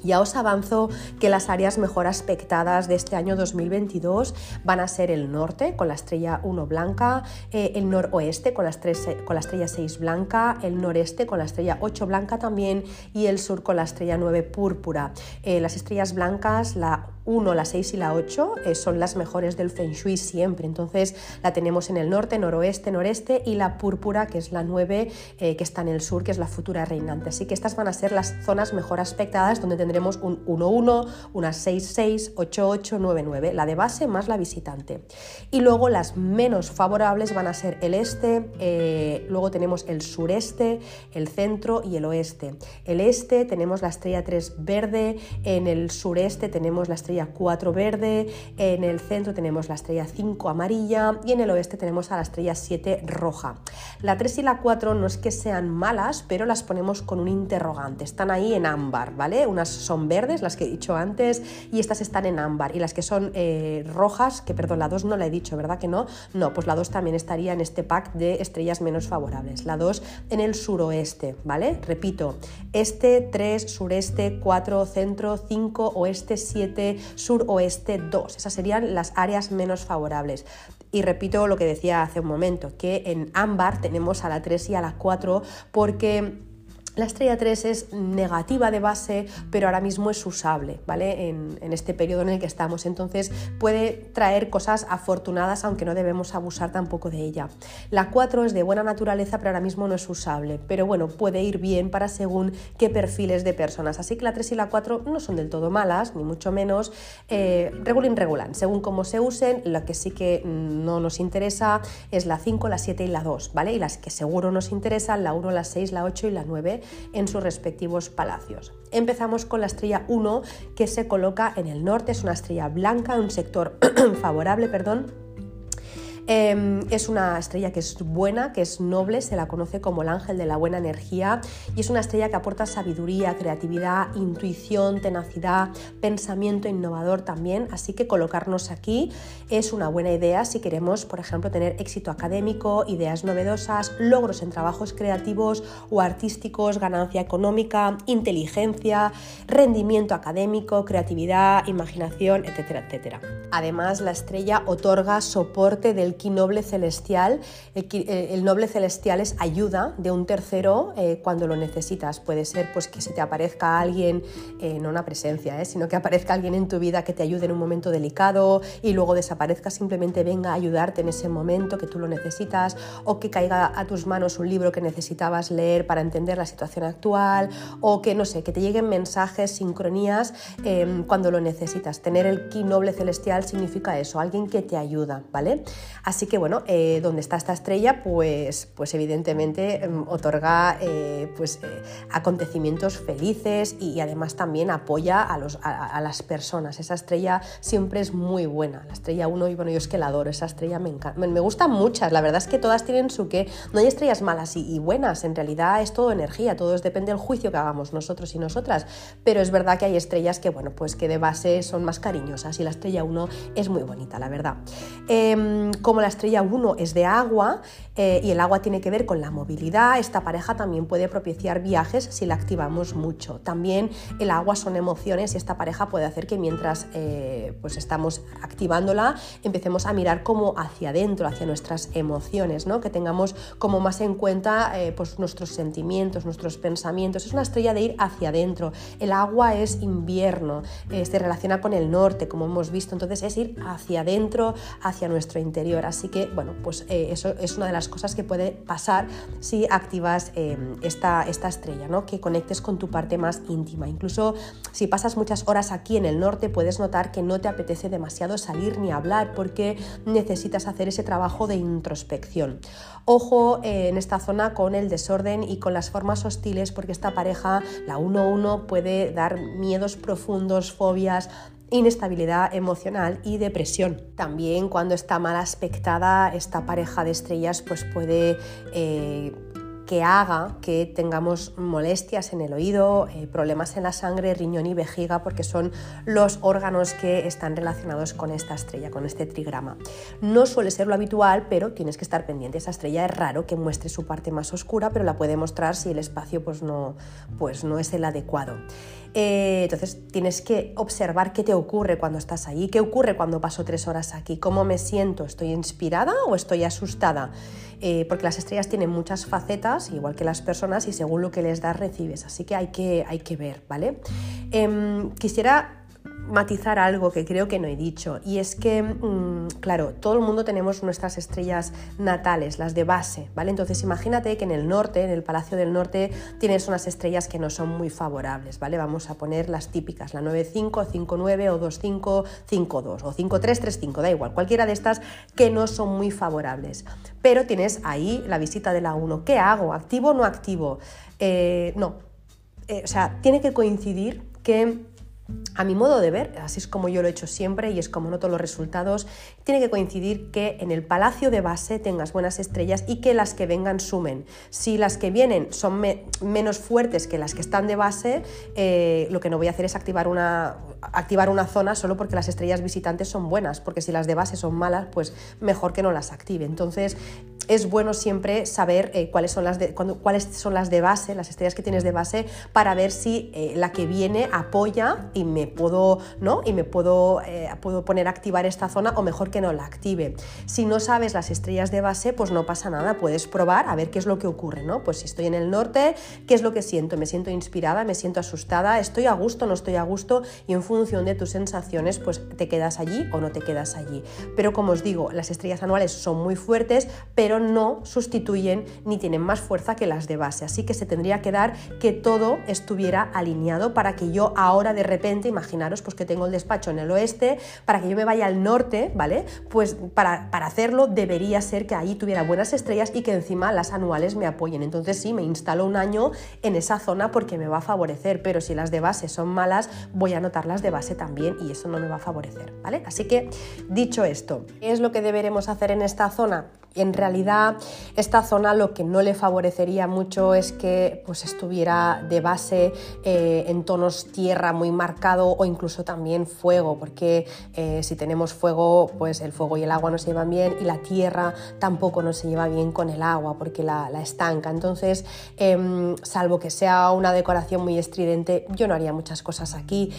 Ya os avanzo que las áreas mejor aspectadas de este año 2022 van a ser el norte con la estrella 1 blanca, eh, el noroeste con la, estrella 6 blanca, el noreste con la estrella 8 blanca también y el sur con la estrella 9 púrpura. Eh, las estrellas blancas, la 1, la 6 y la 8 eh, son las mejores del Feng Shui siempre. Entonces la tenemos en el norte, noroeste, noreste y la púrpura, que es la 9, eh, que está en el sur, que es la futura reinante. Así que estas van a ser las zonas mejor aspectadas donde tendremos un 1-1, una 6-6, 8-8, 9-9, la de base más la visitante. Y luego las menos favorables van a ser el este, eh, luego tenemos el sureste, el centro y el oeste. El este tenemos la estrella 3 verde, en el sureste tenemos la estrella 4 verde, en el centro tenemos la estrella 5 amarilla y en el oeste tenemos a la estrella 7 roja. La 3 y la 4 no es que sean malas, pero las ponemos con un interrogante, están ahí en ámbar, ¿vale? Unas son verdes, las que he dicho antes, y estas están en ámbar, y las que son eh, rojas, que perdón, la 2 no la he dicho, ¿verdad que no? No, pues la 2 también estaría en este pack de estrellas menos favorables. La 2 en el suroeste, ¿vale? Repito, este 3, sureste 4, centro 5, oeste 7, sur-oeste 2. Esas serían las áreas menos favorables. Y repito lo que decía hace un momento, que en ámbar tenemos a la 3 y a la 4 porque la estrella 3 es negativa de base, pero ahora mismo es usable, ¿vale? En, este periodo en el que estamos. Entonces puede traer cosas afortunadas, aunque no debemos abusar tampoco de ella. La 4 es de buena naturaleza, pero ahora mismo no es usable. Pero bueno, puede ir bien para según qué perfiles de personas. Así que la 3 y la 4 no son del todo malas, ni mucho menos. Eh, regulin regulan, según cómo se usen, la que sí que no nos interesa es la 5, la 7 y la 2, ¿vale? Y las que seguro nos interesan, la 1, la 6, la 8 y la 9 en sus respectivos palacios. Empezamos con la estrella 1 que se coloca en el norte, es una estrella blanca, un sector (clears throat) favorable, perdón, Em, es una estrella que es buena, que es noble, se la conoce como el ángel de la buena energía y es una estrella que aporta sabiduría, creatividad, intuición, tenacidad, pensamiento innovador también, así que colocarnos aquí es una buena idea si queremos, por ejemplo, tener éxito académico, ideas novedosas, logros en trabajos creativos o artísticos, ganancia económica, inteligencia, rendimiento académico, creatividad, imaginación, etcétera, etcétera. Además, la estrella otorga soporte del noble celestial. El, noble celestial es ayuda de un tercero eh, cuando lo necesitas. Puede ser pues, que se te aparezca alguien, eh, no una presencia, eh, sino que aparezca alguien en tu vida que te ayude en un momento delicado y luego desaparezca, simplemente venga a ayudarte en ese momento que tú lo necesitas o que caiga a tus manos un libro que necesitabas leer para entender la situación actual o que, no sé, que te lleguen mensajes, sincronías em, cuando lo necesitas. Tener el ki noble celestial significa eso, alguien que te ayuda, ¿vale? Así que bueno, eh, donde está esta estrella, pues, pues evidentemente em, otorga eh, pues, eh, acontecimientos felices y, además también apoya a, los, a, las personas. Esa estrella siempre es muy buena. La estrella 1, y bueno, yo es que la adoro, esa estrella me encanta. Me, gustan muchas, la verdad es que todas tienen su qué. No hay estrellas malas y, buenas, en realidad es todo energía, todo depende del juicio que hagamos nosotros y nosotras. Pero es verdad que hay estrellas que, bueno, pues que de base son más cariñosas y la estrella 1 es muy bonita, la verdad. Como la estrella 1 es de agua eh, y el agua tiene que ver con la movilidad, esta pareja también puede propiciar viajes si la activamos mucho. También el agua son emociones y esta pareja puede hacer que mientras eh, pues estamos activándola empecemos a mirar como hacia adentro, hacia nuestras emociones, ¿no? que tengamos como más en cuenta eh, pues nuestros sentimientos, nuestros pensamientos. Es una estrella de ir hacia adentro. El agua es invierno, se relaciona con el norte, como hemos visto, entonces es ir hacia adentro, hacia nuestro interior. Así que, bueno, pues eso es una de las cosas que puede pasar si activas em, esta, esta estrella, ¿no? que conectes con tu parte más íntima. Incluso si pasas muchas horas aquí en el norte, puedes notar que no te apetece demasiado salir ni hablar porque necesitas hacer ese trabajo de introspección. Ojo eh, en esta zona con el desorden y con las formas hostiles porque esta pareja, la 1-1, puede dar miedos profundos, fobias, inestabilidad emocional y depresión. También cuando está mal aspectada, esta pareja de estrellas pues puede eh, que haga que tengamos molestias en el oído, eh, problemas en la sangre, riñón y vejiga, porque son los órganos que están relacionados con esta estrella, con este trigrama. No suele ser lo habitual, pero tienes que estar pendiente. Esa estrella es raro que muestre su parte más oscura, pero la puede mostrar si el espacio pues no, pues no es el adecuado. Eh, entonces tienes que observar qué te ocurre cuando estás ahí, qué ocurre cuando paso tres horas aquí, cómo me siento, estoy inspirada o estoy asustada. Eh, porque las estrellas tienen muchas facetas, igual que las personas, y según lo que les das recibes, así que hay que, hay que ver, ¿vale? Em, quisiera matizar algo que creo que no he dicho y es que, mm, claro, todo el mundo tenemos nuestras estrellas natales, las de base, ¿vale? Entonces imagínate que en el norte, en el Palacio del Norte, tienes unas estrellas que no son muy favorables, ¿vale? Vamos a poner las típicas, la 95, 59 o 25, 52 o 5335, da igual, cualquiera de estas que no son muy favorables. Pero tienes ahí la visita de la 1. ¿Qué hago? ¿Activo o no activo? Eh, no. Eh, o sea, tiene que coincidir que a mi modo de ver, así es como yo lo he hecho siempre y es como noto los resultados, tiene que coincidir que en el palacio de base tengas buenas estrellas y que las que vengan sumen. Si las que vienen son menos fuertes que las que están de base, eh, lo que no voy a hacer es activar una, activar una zona solo porque las estrellas visitantes son buenas, porque si las de base son malas, pues mejor que no las active. Entonces, es bueno siempre saber eh, cuáles, son las de, cuáles son las de base, las estrellas que tienes de base, para ver si eh, la que viene apoya y me puedo, ¿no? y me puedo, eh, puedo poner a activar esta zona o mejor que no la active. Si no sabes las estrellas de base, pues no pasa nada, puedes probar a ver qué es lo que ocurre. ¿no? Pues si estoy en el norte, ¿qué es lo que siento? ¿Me siento inspirada? ¿Me siento asustada? ¿Estoy a gusto? ¿No estoy a gusto? Y en función de tus sensaciones, pues te quedas allí o no te quedas allí. Pero como os digo, las estrellas anuales son muy fuertes, pero no sustituyen ni tienen más fuerza que las de base. Así que se tendría que dar que todo estuviera alineado para que yo ahora de repente, imaginaros pues que tengo el despacho en el oeste, para que yo me vaya al norte, ¿vale? Pues para, para hacerlo debería ser que ahí tuviera buenas estrellas y que encima las anuales me apoyen. Entonces sí, me instalo un año en esa zona porque me va a favorecer, pero si las de base son malas, voy a notar las de base también y eso no me va a favorecer, ¿vale? Así que dicho esto, ¿qué es lo que deberemos hacer en esta zona? En realidad, esta zona lo que no le favorecería mucho es que pues, estuviera de base eh, en tonos tierra muy marcado o incluso también fuego, porque eh, si tenemos fuego, pues el fuego y el agua no se llevan bien y la tierra tampoco no se lleva bien con el agua porque la, estanca. Entonces, em, salvo que sea una decoración muy estridente, yo no haría muchas cosas aquí.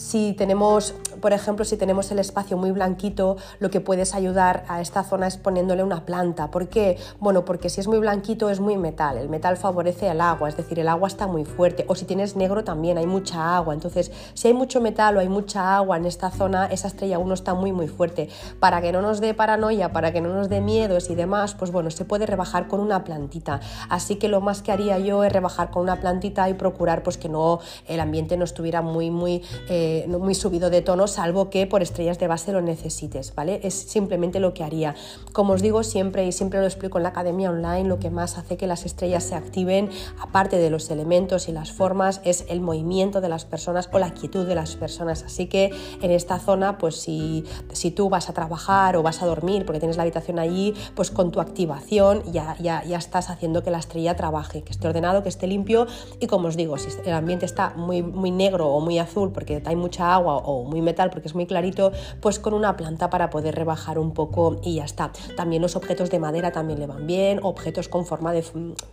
Si tenemos, por ejemplo, si tenemos el espacio muy blanquito, lo que puedes ayudar a esta zona es poniéndole una planta. ¿Por qué? Bueno, porque si es muy blanquito es muy metal. El metal favorece el agua, es decir, el agua está muy fuerte. O si tienes negro también hay mucha agua. Entonces, si hay mucho metal o hay mucha agua en esta zona, esa estrella 1 está muy muy fuerte. Para que no nos dé paranoia, para que no nos dé miedos y demás, pues bueno, se puede rebajar con una plantita. Así que lo más que haría yo es rebajar con una plantita y procurar pues que no el ambiente no estuviera muy muy eh, muy subido de tono, salvo que por estrellas de base lo necesites, ¿vale? Es simplemente lo que haría. Como os digo siempre y siempre lo explico en la academia online, lo que más hace que las estrellas se activen, aparte de los elementos y las formas, es el movimiento de las personas o la quietud de las personas. Así que en esta zona, pues si, si tú vas a trabajar o vas a dormir porque tienes la habitación allí, pues con tu activación ya, ya, ya estás haciendo que la estrella trabaje, que esté ordenado, que esté limpio y como os digo, si el ambiente está muy, muy negro o muy azul porque hay mucha agua o muy metal porque es muy clarito, pues con una planta para poder rebajar un poco y ya está. También los objetos de madera también le van bien, objetos con forma de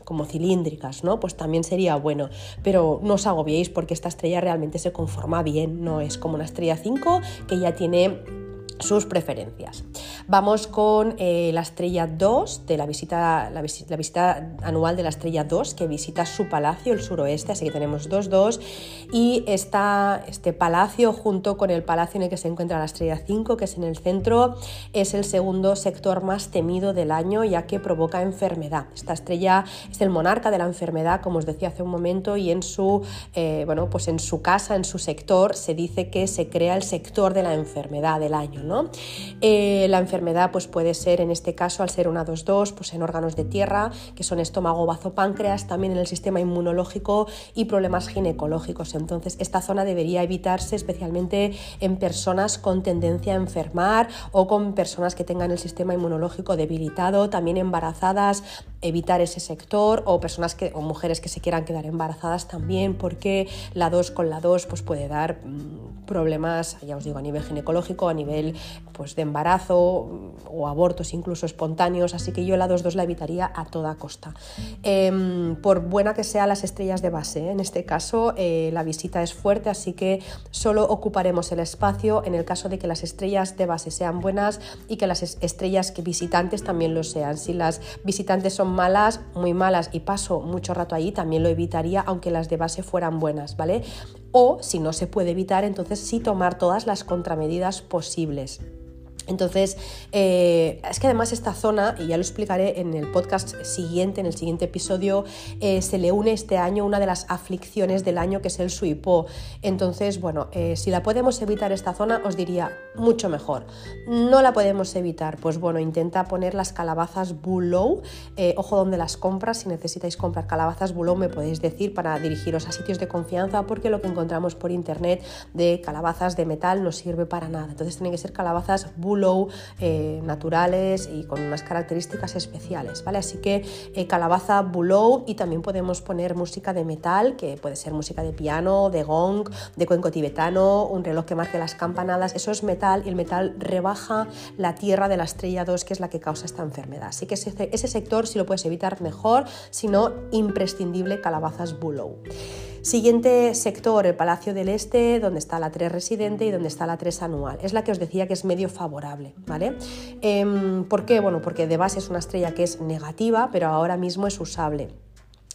como cilíndricas, ¿no? Pues también sería bueno, pero no os agobiéis porque esta estrella realmente se conforma bien, no es como una estrella 5 que ya tiene sus preferencias. Vamos con eh, la estrella 2 de la visita, la, visita anual de la estrella 2 que visita su palacio, el suroeste, así que tenemos 2-2 y está este palacio junto con el palacio en el que se encuentra la estrella 5 que es en el centro, es el segundo sector más temido del año ya que provoca enfermedad. Esta estrella es el monarca de la enfermedad, como os decía hace un momento, y en su, eh, bueno, pues en su casa, en su sector, se dice que se crea el sector de la enfermedad del año. ¿No? Eh, la enfermedad pues puede ser, en este caso, al ser una 2-2, pues en órganos de tierra, que son estómago, bazo, páncreas, también en el sistema inmunológico y problemas ginecológicos. Entonces, esta zona debería evitarse especialmente en personas con tendencia a enfermar o con personas que tengan el sistema inmunológico debilitado, también embarazadas, evitar ese sector o personas que, o mujeres que se quieran quedar embarazadas también, porque la 2 con la 2 pues puede dar mm, problemas, ya os digo, a nivel ginecológico, a nivel pues, de embarazo, o abortos incluso espontáneos, así que yo la 2-2 la evitaría a toda costa. Em, por buena que sean las estrellas de base, ¿eh? en este caso eh, la visita es fuerte, así que solo ocuparemos el espacio en el caso de que las estrellas de base sean buenas y que las estrellas que visitantes también lo sean. Si las visitantes son malas, muy malas y paso mucho rato ahí, también lo evitaría aunque las de base fueran buenas, ¿vale? O si no se puede evitar, entonces sí tomar todas las contramedidas posibles. Entonces, eh, es que además esta zona, y ya lo explicaré en el podcast siguiente, en el siguiente episodio, eh, se le une este año una de las aflicciones del año que es el suipo. Entonces, bueno, eh, si la podemos evitar esta zona, os diría mucho mejor. No la podemos evitar, pues bueno, intenta poner las calabazas Bulow. ojo donde las compras, si necesitáis comprar calabazas Bulow, me podéis decir para dirigiros a sitios de confianza, porque lo que encontramos por internet de calabazas de metal no sirve para nada. Entonces, tienen que ser calabazas Bulow eh, naturales y con unas características especiales, ¿vale? Así que eh, calabaza bulow y también podemos poner música de metal, que puede ser música de piano, de gong, de cuenco tibetano, un reloj que marque las campanadas, eso es metal y el metal rebaja la tierra de la estrella 2, que es la que causa esta enfermedad. Así que ese, sector, si lo puedes evitar, mejor, si no, imprescindible calabazas bulow. Siguiente sector, el Palacio del Este, donde está la 3 residente y donde está la 3 anual. Es la que os decía que es medio favorable, ¿vale? Em, ¿Por qué? Bueno, porque de base es una estrella que es negativa, pero ahora mismo es usable.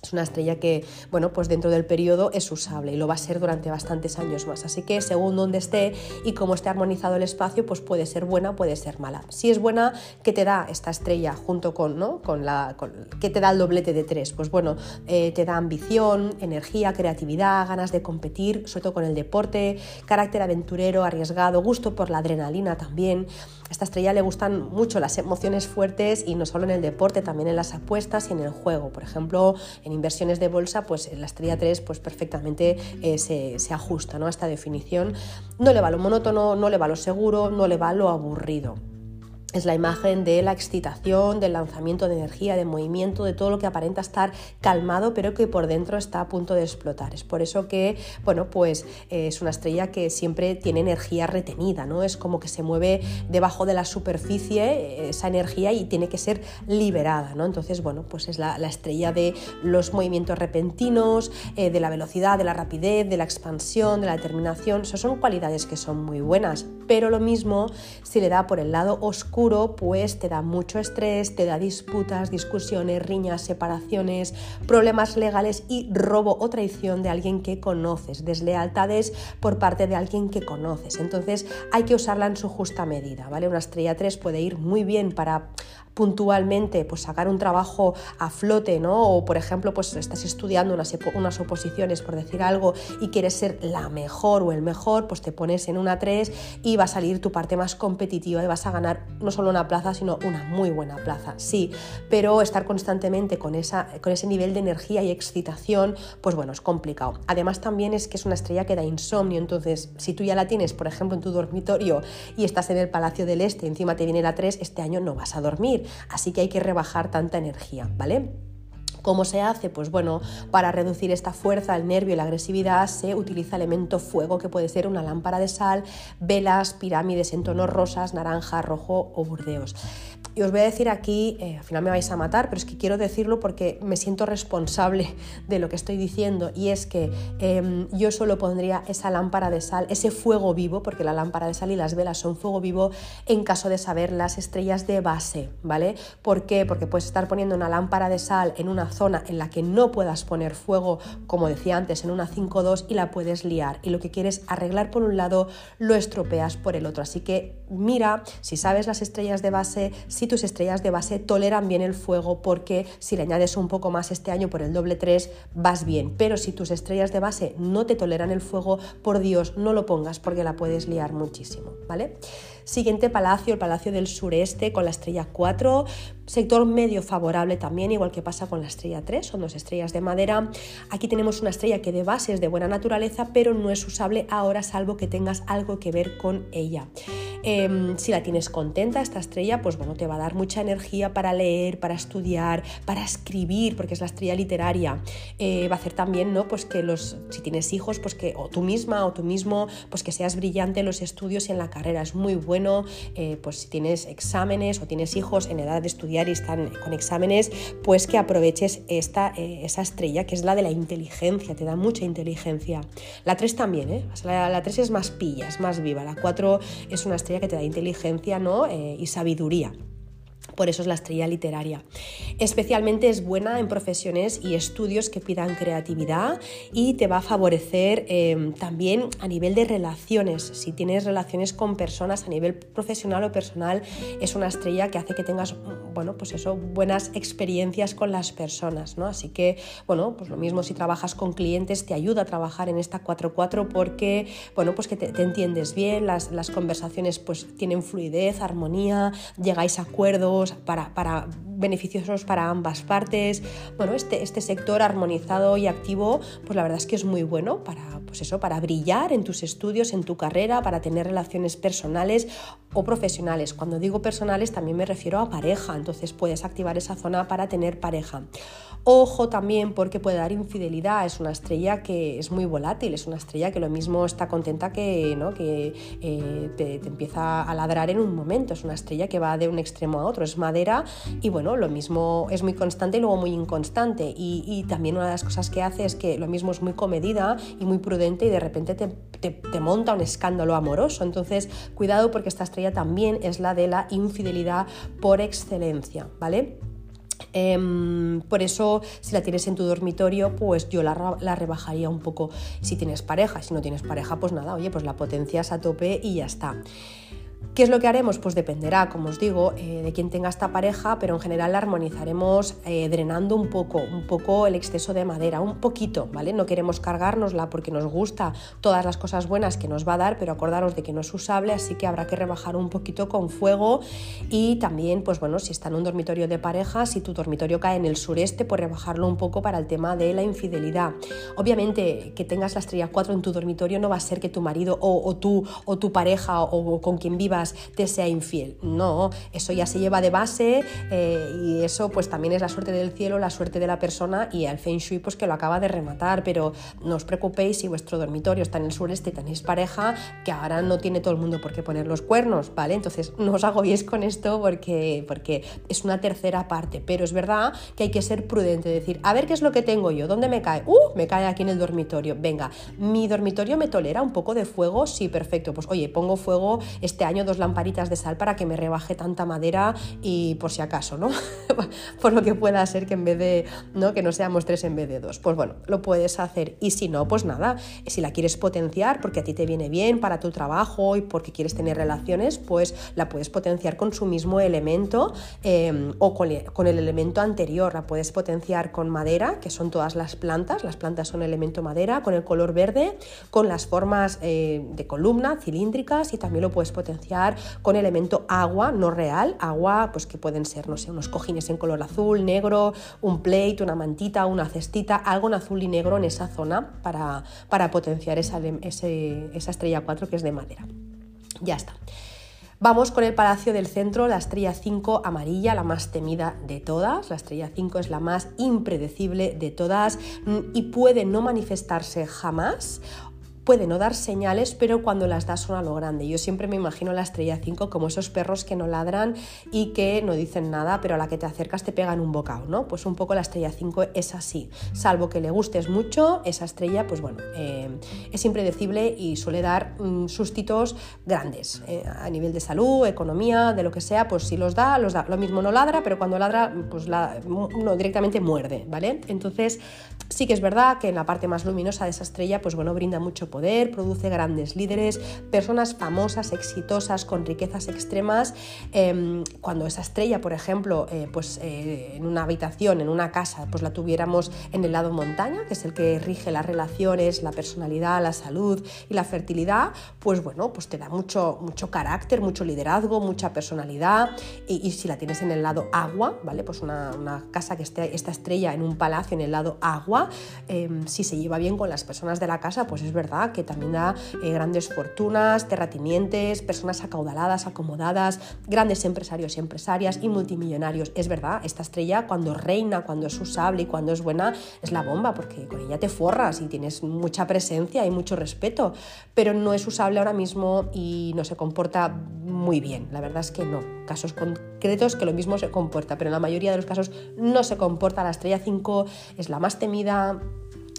Es una estrella que, bueno, pues dentro del periodo es usable y lo va a ser durante bastantes años más. Así que según donde esté y cómo esté armonizado el espacio, pues puede ser buena, puede ser mala. Si es buena, ¿qué te da esta estrella junto con, ¿no? Con la, ¿Qué te da el doblete de tres? Pues bueno, eh, te da ambición, energía, creatividad, ganas de competir, sobre todo con el deporte, carácter aventurero, arriesgado, gusto por la adrenalina también. A esta estrella le gustan mucho las emociones fuertes y no solo en el deporte, también en las apuestas y en el juego. Por ejemplo, en inversiones de bolsa, pues la estrella 3 pues perfectamente eh, se, ajusta ¿no? a esta definición. No le va lo monótono, no le va lo seguro, no le va lo aburrido es la imagen de la excitación, del lanzamiento de energía, de movimiento, de todo lo que aparenta estar calmado, pero que por dentro está a punto de explotar. Es por eso que, bueno, pues eh, es una estrella que siempre tiene energía retenida, ¿no? Es como que se mueve debajo de la superficie eh, esa energía y tiene que ser liberada, ¿no? Entonces, bueno, pues es la, estrella de los movimientos repentinos, eh, de la velocidad, de la rapidez, de la expansión, de la determinación. Son cualidades que son muy buenas, pero lo mismo si le da por el lado oscuro pues te da mucho estrés, te da disputas, discusiones, riñas, separaciones, problemas legales y robo o traición de alguien que conoces, deslealtades por parte de alguien que conoces. Entonces hay que usarla en su justa medida, ¿vale? Una estrella 3 puede ir muy bien para puntualmente pues sacar un trabajo a flote, ¿no? O por ejemplo, pues estás estudiando unas, unas oposiciones, por decir algo, y quieres ser la mejor o el mejor, pues te pones en una 3 y va a salir tu parte más competitiva y vas a ganar no solo una plaza, sino una muy buena plaza, sí, pero estar constantemente con, esa, con ese nivel de energía y excitación, pues bueno, es complicado. Además también es que es una estrella que da insomnio, entonces si tú ya la tienes, por ejemplo, en tu dormitorio y estás en el Palacio del Este, encima te viene la 3, este año no vas a dormir así que hay que rebajar tanta energía, ¿vale? ¿Cómo se hace? Pues bueno, para reducir esta fuerza, el nervio y la agresividad se utiliza elemento fuego, que puede ser una lámpara de sal, velas, pirámides en tonos rosas, naranja, rojo o burdeos. Y os voy a decir aquí, eh, al final me vais a matar, pero es que quiero decirlo porque me siento responsable (laughs) de lo que estoy diciendo y es que em, yo solo pondría esa lámpara de sal, ese fuego vivo, porque la lámpara de sal y las velas son fuego vivo en caso de saber las estrellas de base, ¿vale? ¿Por qué? Porque puedes estar poniendo una lámpara de sal en una zona en la que no puedas poner fuego, como decía antes, en una 5-2 y la puedes liar. Y lo que quieres arreglar por un lado, lo estropeas por el otro. Así que mira si sabes las estrellas de base, si tus estrellas de base toleran bien el fuego, porque si le añades un poco más este año por el doble 3, vas bien. Pero si tus estrellas de base no te toleran el fuego, por Dios, no lo pongas porque la puedes liar muchísimo, ¿vale? Siguiente palacio, el Palacio del Sureste con la estrella 4, sector medio favorable también, igual que pasa con la estrella 3, son dos estrellas de madera. Aquí tenemos una estrella que de base es de buena naturaleza, pero no es usable ahora salvo que tengas algo que ver con ella. Em, si la tienes contenta, esta estrella, pues bueno, te va a dar mucha energía para leer, para estudiar, para escribir, porque es la estrella literaria. Eh, va a hacer también, ¿no? Pues que los, si tienes hijos, pues que, o tú misma o tú mismo, pues que seas brillante en los estudios y en la carrera. Es muy bueno, eh, pues si tienes exámenes o tienes hijos en edad de estudiar y están con exámenes, pues que aproveches esta, eh, esa estrella que es la de la inteligencia, te da mucha inteligencia. La 3 también, ¿eh? La, la 3 es más pilla, es más viva. La 4 es una estrella que te da inteligencia ¿no? Eh, y sabiduría. Por eso es la estrella literaria. Especialmente es buena en profesiones y estudios que pidan creatividad y te va a favorecer em, también a nivel de relaciones. Si tienes relaciones con personas a nivel profesional o personal, es una estrella que hace que tengas bueno, pues eso, buenas experiencias con las personas. ¿no? Así que, bueno, pues lo mismo si trabajas con clientes, te ayuda a trabajar en esta 4-4 porque, bueno, pues que te, entiendes bien, las, las conversaciones pues tienen fluidez, armonía, llegáis a acuerdos para, para beneficiosos para ambas partes. Bueno, este, este sector armonizado y activo, pues la verdad es que es muy bueno para, pues eso, para brillar en tus estudios, en tu carrera, para tener relaciones personales o profesionales. Cuando digo personales también me refiero a pareja, entonces puedes activar esa zona para tener pareja. Ojo también porque puede dar infidelidad, es una estrella que es muy volátil, es una estrella que lo mismo está contenta que, ¿no? que eh, te, empieza a ladrar en un momento, es una estrella que va de un extremo a otro, es madera y bueno, lo mismo es muy constante y luego muy inconstante. Y, también una de las cosas que hace es que lo mismo es muy comedida y muy prudente y de repente te, te monta un escándalo amoroso. Entonces, cuidado porque esta estrella también es la de la infidelidad por excelencia, ¿vale? Em, por eso, si la tienes en tu dormitorio, pues yo la, la, rebajaría un poco si tienes pareja. Si no tienes pareja, pues nada, oye, pues la potencias a tope y ya está. ¿Qué es lo que haremos? Pues dependerá, como os digo, eh, de quién tenga esta pareja, pero en general la armonizaremos eh, drenando un poco, un poco el exceso de madera, un poquito, ¿vale? No queremos cargárnosla porque nos gusta todas las cosas buenas que nos va a dar, pero acordaros de que no es usable, así que habrá que rebajar un poquito con fuego y también, pues bueno, si está en un dormitorio de pareja, si tu dormitorio cae en el sureste, pues rebajarlo un poco para el tema de la infidelidad. Obviamente, que tengas la estrella 4 en tu dormitorio no va a ser que tu marido o, tú o tu pareja o, o con quien te sea infiel. No, eso ya se lleva de base eh, y eso pues también es la suerte del cielo, la suerte de la persona y el Feng Shui pues que lo acaba de rematar, pero no os preocupéis si vuestro dormitorio está en el sureste y tenéis pareja, que ahora no tiene todo el mundo por qué poner los cuernos, ¿vale? Entonces no os agobiéis con esto porque, porque es una tercera parte, pero es verdad que hay que ser prudente, decir, a ver qué es lo que tengo yo, ¿dónde me cae? ¡Uh! Me cae aquí en el dormitorio. Venga, mi dormitorio me tolera un poco de fuego, sí, perfecto. Pues oye, pongo fuego este año lamparitas de sal para que me rebaje tanta madera y por si acaso, ¿no? (laughs) por lo que pueda ser que en vez de, ¿no? Que no seamos tres en vez de dos. Pues bueno, lo puedes hacer. Y si no, pues nada, si la quieres potenciar porque a ti te viene bien para tu trabajo y porque quieres tener relaciones, pues la puedes potenciar con su mismo elemento em, o con, con el elemento anterior. La puedes potenciar con madera, que son todas las plantas. Las plantas son elemento madera, con el color verde, con las formas eh, de columna, cilíndricas y también lo puedes potenciar con elemento agua, no real, agua pues que pueden ser, no sé, unos cojines en color azul, negro, un plate, una mantita, una cestita, algo en azul y negro en esa zona para, para potenciar esa, esa estrella 4 que es de madera. Ya está. Vamos con el Palacio del Centro, la estrella 5 amarilla, la más temida de todas. La estrella 5 es la más impredecible de todas mm, y puede no manifestarse jamás puede no dar señales, pero cuando las da son a lo grande. Yo siempre me imagino la estrella 5 como esos perros que no ladran y que no dicen nada, pero a la que te acercas te pegan un bocado, ¿no? Pues un poco la estrella 5 es así. Salvo que le gustes mucho, esa estrella, pues bueno, eh, es impredecible y suele dar mm, sustitos grandes eh, a nivel de salud, economía, de lo que sea, pues si los da, los da. Lo mismo no ladra, pero cuando ladra, pues la, no, directamente muerde, ¿vale? Entonces, sí que es verdad que en la parte más luminosa de esa estrella, pues bueno, brinda mucho poder, produce grandes líderes, personas famosas, exitosas, con riquezas extremas. Em, cuando esa estrella, por ejemplo, eh, pues eh, en una habitación, en una casa, pues la tuviéramos en el lado montaña, que es el que rige las relaciones, la personalidad, la salud y la fertilidad, pues bueno, pues te da mucho, mucho carácter, mucho liderazgo, mucha personalidad. Y, si la tienes en el lado agua, ¿vale? Pues una, casa que esté esta estrella en un palacio en el lado agua, em, si se lleva bien con las personas de la casa, pues es verdad que también da eh, grandes fortunas, terratinientes, personas acaudaladas, acomodadas, grandes empresarios y empresarias y multimillonarios. Es verdad, esta estrella cuando reina, cuando es usable y cuando es buena, es la bomba, porque con ella te forras y tienes mucha presencia y mucho respeto, pero no es usable ahora mismo y no se comporta muy bien. La verdad es que no. Casos concretos que lo mismo se comporta, pero en la mayoría de los casos no se comporta. La estrella 5 es la más temida,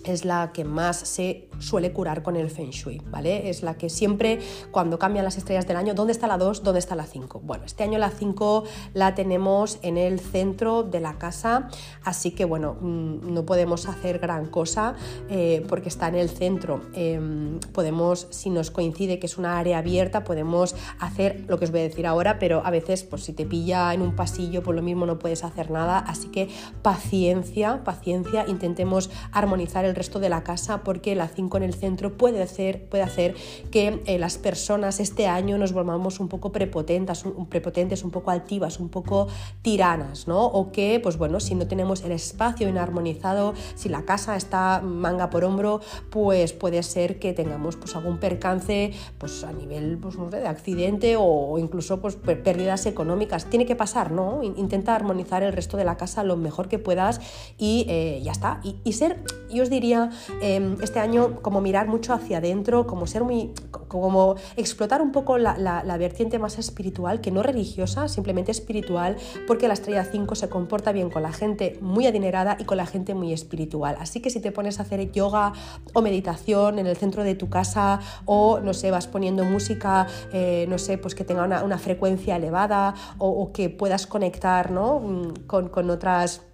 es la que más se suele curar con el Feng Shui, ¿vale? Es la que siempre, cuando cambian las estrellas del año, ¿dónde está la 2? ¿Dónde está la 5? Bueno, este año la 5 la tenemos en el centro de la casa, así que bueno, mm, no podemos hacer gran cosa eh, porque está en el centro. Em, podemos, si nos coincide que es una área abierta, podemos hacer lo que os voy a decir ahora, pero a veces, pues si te pilla en un pasillo, por lo mismo no puedes hacer nada, así que paciencia, paciencia, intentemos armonizar el resto de la casa porque la 5 en el centro puede hacer, puede hacer que eh, las personas este año nos volvamos un poco prepotentes, un, prepotentes, un poco altivas, un poco tiranas, ¿no? O que, pues bueno, si no tenemos el espacio inarmonizado, si la casa está manga por hombro, pues puede ser que tengamos pues algún percance pues a nivel pues, no sé, de accidente o incluso pues pérdidas económicas. Tiene que pasar, ¿no? Intenta armonizar el resto de la casa lo mejor que puedas y eh, ya está. Y, y ser, yo os diría, Em, este año como mirar mucho hacia adentro, como ser muy, como explotar un poco la, vertiente más espiritual, que no religiosa, simplemente espiritual, porque la estrella 5 se comporta bien con la gente muy adinerada y con la gente muy espiritual. Así que si te pones a hacer yoga o meditación en el centro de tu casa o, no sé, vas poniendo música, eh, no sé, pues que tenga una, frecuencia elevada o, que puedas conectar ¿no? Mm, con, con otras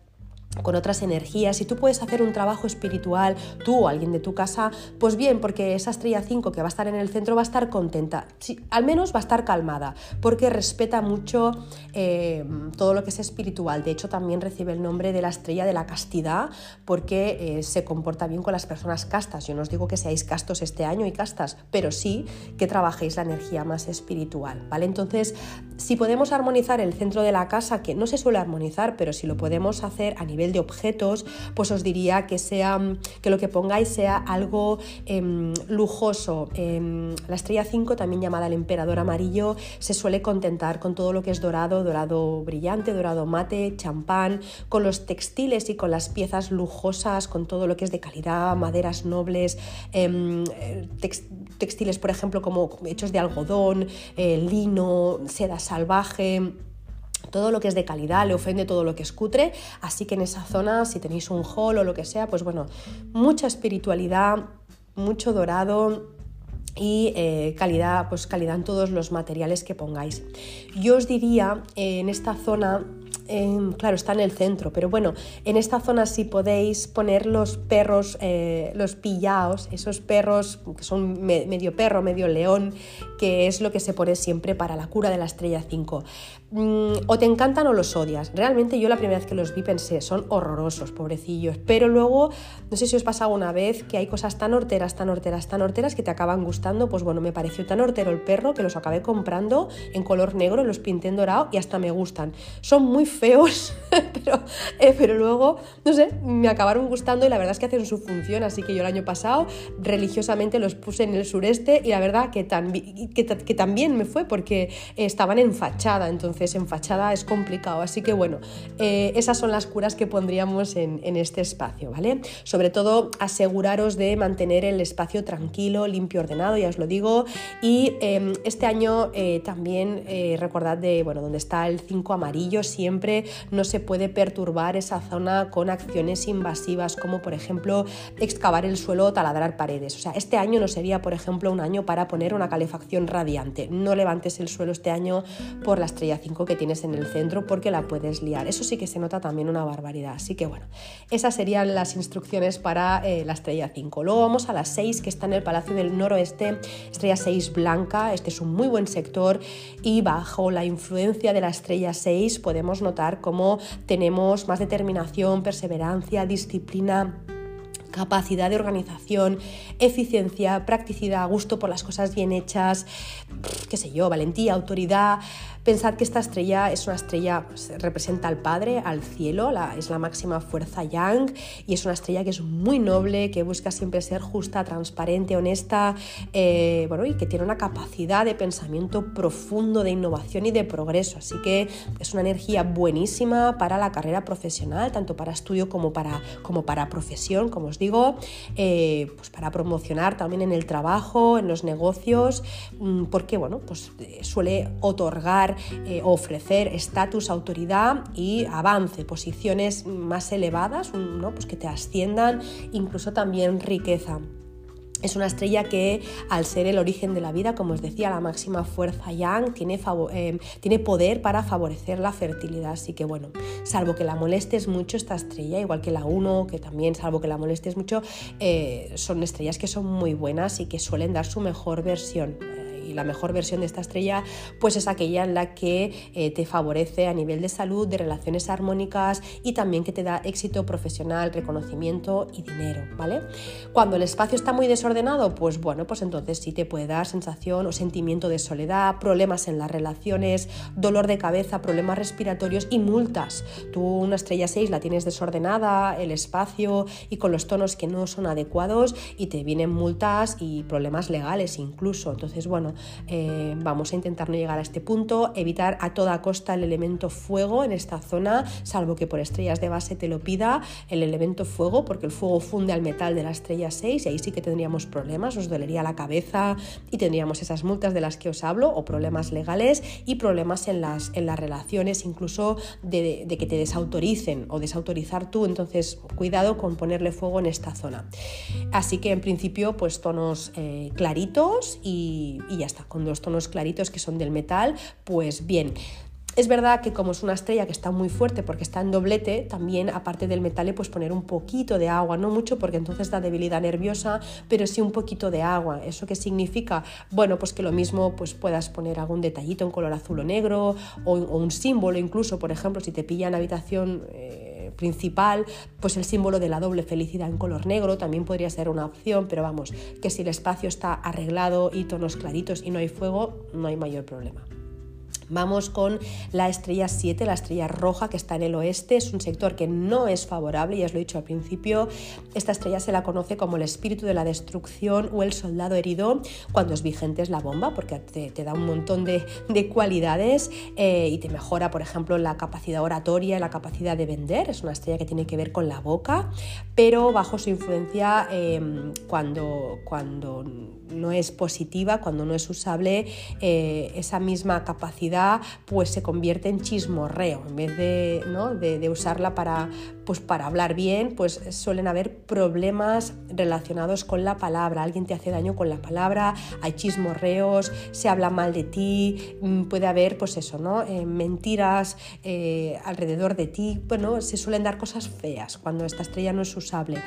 con otras energías, si tú puedes hacer un trabajo espiritual, tú o alguien de tu casa, pues bien, porque esa estrella 5 que va a estar en el centro va a estar contenta, al menos va a estar calmada, porque respeta mucho eh, todo lo que es espiritual. De hecho, también recibe el nombre de la estrella de la castidad, porque eh, se comporta bien con las personas castas. Yo no os digo que seáis castos este año y castas, pero sí que trabajéis la energía más espiritual, ¿vale? Entonces, si podemos armonizar el centro de la casa, que no se suele armonizar, pero si lo podemos hacer a nivel de objetos, pues os diría que, sea, que lo que pongáis sea algo em, lujoso. Em, la estrella 5, también llamada el emperador amarillo, se suele contentar con todo lo que es dorado, dorado brillante, dorado mate, champán, con los textiles y con las piezas lujosas, con todo lo que es de calidad, maderas nobles, em, textiles, por ejemplo, como hechos de algodón, eh, lino, seda salvaje todo lo que es de calidad, le ofende todo lo que es cutre, así que en esa zona, si tenéis un hall o lo que sea, pues bueno, mucha espiritualidad, mucho dorado, y eh, calidad, pues calidad en todos los materiales que pongáis. Yo os diría en esta zona Em, claro, está en el centro, pero bueno, en esta zona sí podéis poner los perros, eh, los pillaos, esos perros que son medio perro, medio león, que es lo que se pone siempre para la cura de la estrella 5. Mm, o te encantan o los odias. Realmente yo la primera vez que los vi pensé, son horrorosos, pobrecillos, pero luego, no sé si os pasa una vez que hay cosas tan horteras, tan horteras, tan horteras que te acaban gustando, pues bueno, me pareció tan hortero el perro que los acabé comprando en color negro, los pinté en dorado y hasta me gustan. Son muy feos, (laughs) pero, eh, pero luego, no sé, me acabaron gustando y la verdad es que hacen su función, así que yo el año pasado religiosamente los puse en el sureste y la verdad que, que, también me fue porque estaban en fachada, entonces en fachada es complicado, así que bueno, eh, esas son las curas que pondríamos en, este espacio, ¿vale? Sobre todo aseguraros de mantener el espacio tranquilo, limpio, ordenado, ya os lo digo, y em, este año eh, también recordad de, bueno, donde está el 5 amarillo, siempre no se puede perturbar esa zona con acciones invasivas como por ejemplo excavar el suelo o taladrar paredes. O sea, este año no sería, por ejemplo, un año para poner una calefacción radiante. No levantes el suelo este año por la estrella 5 que tienes en el centro porque la puedes liar. Eso sí que se nota también una barbaridad. Así que bueno, esas serían las instrucciones para eh, la estrella 5. Luego vamos a las 6 que está en el Palacio del Noroeste, estrella 6 blanca. Este es un muy buen sector y bajo la influencia de la estrella 6 podemos notar cómo tenemos más determinación, perseverancia, disciplina capacidad de organización, eficiencia, practicidad, gusto por las cosas bien hechas, qué sé yo, valentía, autoridad, Pensad que esta estrella es una estrella, pues, representa al Padre, al cielo, es la máxima fuerza yang y es una estrella que es muy noble, que busca siempre ser justa, transparente, honesta, eh, bueno, y que tiene una capacidad de pensamiento profundo, de innovación y de progreso. Así que es una energía buenísima para la carrera profesional, tanto para estudio como para, como para profesión, como os digo, eh, pues para promocionar también en el trabajo, en los negocios, mm, porque bueno, pues eh, suele otorgar eh, ofrecer estatus, autoridad y avance, posiciones más elevadas, ¿no? pues que te asciendan, incluso también riqueza. Es una estrella que, al ser el origen de la vida, como os decía, la máxima fuerza yang, tiene, eh, tiene, poder para favorecer la fertilidad. Así que, bueno, salvo que la molestes mucho esta estrella, igual que la 1, que también, salvo que la molestes mucho, eh, son estrellas que son muy buenas y que suelen dar su mejor versión y la mejor versión de esta estrella pues es aquella en la que eh, te favorece a nivel de salud, de relaciones armónicas y también que te da éxito profesional, reconocimiento y dinero, ¿vale? Cuando el espacio está muy desordenado, pues bueno, pues entonces sí te puede dar sensación o sentimiento de soledad, problemas en las relaciones, dolor de cabeza, problemas respiratorios y multas. Tú una estrella 6 la tienes desordenada, el espacio y con los tonos que no son adecuados y te vienen multas y problemas legales incluso. Entonces, bueno, eh, vamos a intentar no llegar a este punto, evitar a toda costa el elemento fuego en esta zona, salvo que por estrellas de base te lo pida el elemento fuego, porque el fuego funde al metal de la estrella 6 y ahí sí que tendríamos problemas, os dolería la cabeza y tendríamos esas multas de las que os hablo o problemas legales y problemas en las, en las relaciones, incluso de, que te desautoricen o desautorizar tú, entonces cuidado con ponerle fuego en esta zona. Así que en principio pues tonos eh, claritos y, y ya con dos tonos claritos que son del metal, pues bien. Es verdad que como es una estrella que está muy fuerte porque está en doblete, también aparte del metal le puedes poner un poquito de agua, no mucho porque entonces da debilidad nerviosa, pero sí un poquito de agua. ¿Eso qué significa? Bueno, pues que lo mismo pues puedas poner algún detallito en color azul o negro o, un símbolo incluso, por ejemplo, si te pilla en habitación... Eh, principal, pues el símbolo de la doble felicidad en color negro también podría ser una opción, pero vamos, que si el espacio está arreglado y tonos claritos y no hay fuego, no hay mayor problema. Vamos con la estrella 7, la estrella roja que está en el oeste. Es un sector que no es favorable, ya os lo he dicho al principio. Esta estrella se la conoce como el espíritu de la destrucción o el soldado herido cuando es vigente es la bomba, porque te, da un montón de, cualidades eh, y te mejora, por ejemplo, la capacidad oratoria, la capacidad de vender. Es una estrella que tiene que ver con la boca, pero bajo su influencia, em, cuando, cuando no es positiva, cuando no es usable, eh, esa misma capacidad pues se convierte en chismorreo. En vez de, ¿no? de, usarla para, pues para hablar bien, pues suelen haber problemas relacionados con la palabra. Alguien te hace daño con la palabra, hay chismorreos, se habla mal de ti, mm, puede haber pues eso, ¿no? Eh, mentiras eh, alrededor de ti. Bueno, se suelen dar cosas feas cuando esta estrella no es usable.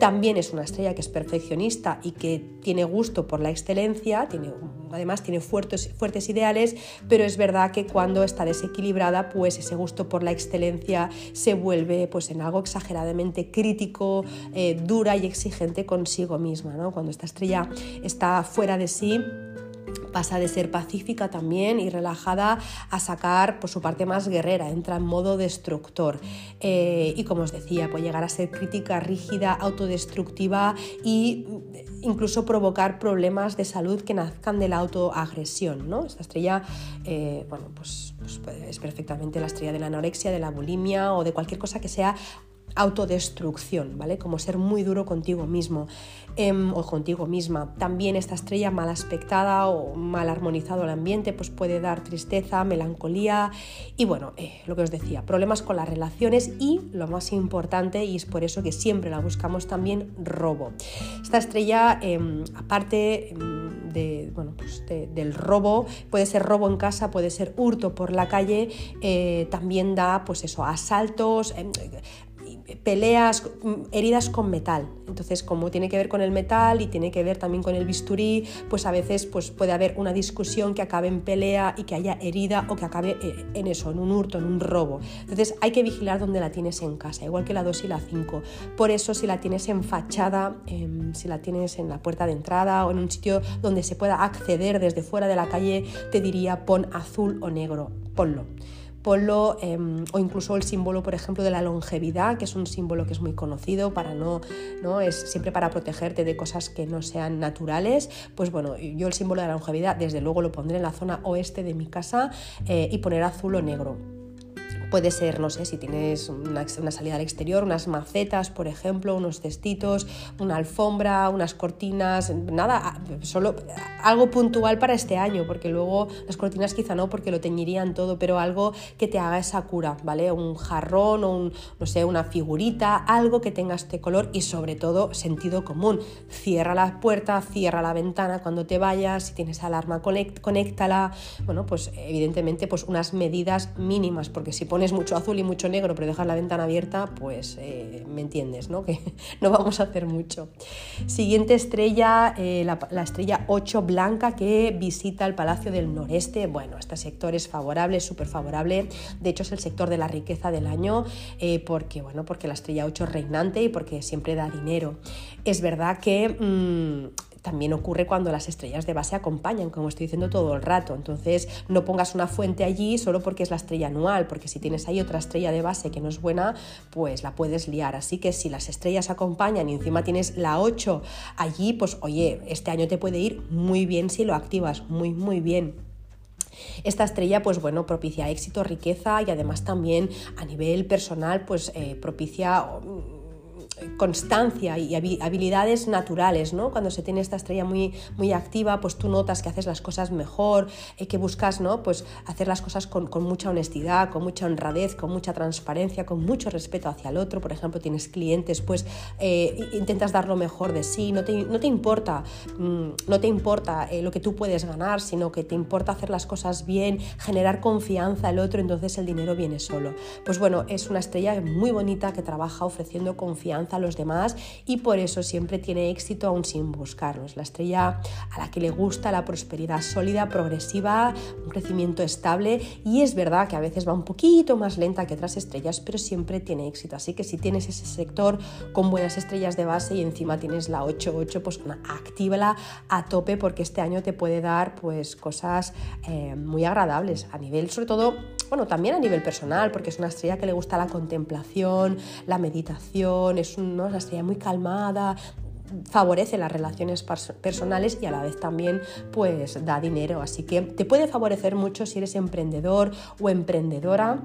También es una estrella que es perfeccionista y que tiene gusto por la excelencia, tiene, además tiene fuertes, fuertes ideales, pero es verdad que cuando está desequilibrada, pues ese gusto por la excelencia se vuelve pues en algo exageradamente crítico, eh, dura y exigente consigo misma, ¿no? Cuando esta estrella está fuera de sí, pasa de ser pacífica también y relajada a sacar por su parte más guerrera, entra en modo destructor. Eh, y como os decía, puede llegar a ser crítica, rígida, autodestructiva e incluso provocar problemas de salud que nazcan de la autoagresión. ¿no? Esta estrella, eh, bueno, pues, pues es perfectamente la estrella de la anorexia, de la bulimia o de cualquier cosa que sea autodestrucción, ¿vale? Como ser muy duro contigo mismo em, o contigo misma. También esta estrella mal aspectada o mal armonizado el ambiente, pues puede dar tristeza, melancolía y bueno, eh, lo que os decía, problemas con las relaciones y lo más importante, y es por eso que siempre la buscamos también, robo. Esta estrella, em, aparte em, de, bueno, pues del robo, puede ser robo en casa, puede ser hurto por la calle, eh, también da pues eso, asaltos, peleas, heridas con metal. Entonces, como tiene que ver con el metal y tiene que ver también con el bisturí, pues a veces pues puede haber una discusión que acabe en pelea y que haya herida o que acabe eh, en eso, en un hurto, en un robo. Entonces, hay que vigilar dónde la tienes en casa, igual que la 2 y la 5. Por eso, si la tienes en fachada, em, si la tienes en la puerta de entrada o en un sitio donde se pueda acceder desde fuera de la calle, te diría pon azul o negro, ponlo ponlo em, o incluso el símbolo, por ejemplo, de la longevidad, que es un símbolo que es muy conocido para no, no es siempre para protegerte de cosas que no sean naturales. Pues bueno, yo el símbolo de la longevidad, desde luego lo pondré en la zona oeste de mi casa eh, y poner azul o negro. Puede ser, no sé, si tienes una, salida al exterior, unas macetas, por ejemplo, unos cestitos, una alfombra, unas cortinas, nada, solo algo puntual para este año, porque luego las cortinas quizá no, porque lo teñirían todo, pero algo que te haga esa cura, ¿vale? Un jarrón o un, no sé, una figurita, algo que tenga este color y sobre todo sentido común. Cierra la puerta, cierra la ventana cuando te vayas, si tienes alarma, conéctala. Bueno, pues evidentemente pues unas medidas mínimas, porque si pones pones mucho azul y mucho negro, pero dejas la ventana abierta, pues eh, me entiendes, ¿no? (laughs) Que no vamos a hacer mucho. Siguiente estrella, eh, la, estrella 8 blanca que visita el Palacio del Noreste. Bueno, este sector es favorable, súper favorable. De hecho, es el sector de la riqueza del año, eh, porque, bueno, porque la estrella 8 es reinante y porque siempre da dinero. Es verdad que... Mm, también ocurre cuando las estrellas de base acompañan, como estoy diciendo todo el rato. Entonces, no pongas una fuente allí solo porque es la estrella anual, porque si tienes ahí otra estrella de base que no es buena, pues la puedes liar. Así que si las estrellas acompañan y encima tienes la 8 allí, pues oye, este año te puede ir muy bien si lo activas, muy, muy bien. Esta estrella, pues bueno, propicia éxito, riqueza y además también a nivel personal, pues eh, propicia constancia y habilidades naturales, ¿no? Cuando se tiene esta estrella muy, muy activa, pues tú notas que haces las cosas mejor, eh, que buscas, ¿no? Pues hacer las cosas con, mucha honestidad, con mucha honradez, con mucha transparencia, con mucho respeto hacia el otro. Por ejemplo, tienes clientes, pues eh, intentas dar lo mejor de sí, no te, no te importa, mm, no te importa eh, lo que tú puedes ganar, sino que te importa hacer las cosas bien, generar confianza al otro, entonces el dinero viene solo. Pues bueno, es una estrella muy bonita que trabaja ofreciendo confianza a los demás y por eso siempre tiene éxito aún sin buscarlos. La estrella a la que le gusta la prosperidad sólida, progresiva, un crecimiento estable y es verdad que a veces va un poquito más lenta que otras estrellas, pero siempre tiene éxito. Así que si tienes ese sector con buenas estrellas de base y encima tienes la 8-8, pues actívala a tope porque este año te puede dar pues cosas eh, muy agradables a nivel sobre todo bueno, también a nivel personal, porque es una estrella que le gusta la contemplación, la meditación, es una estrella muy calmada, favorece las relaciones personales y a la vez también pues da dinero, así que te puede favorecer mucho si eres emprendedor o emprendedora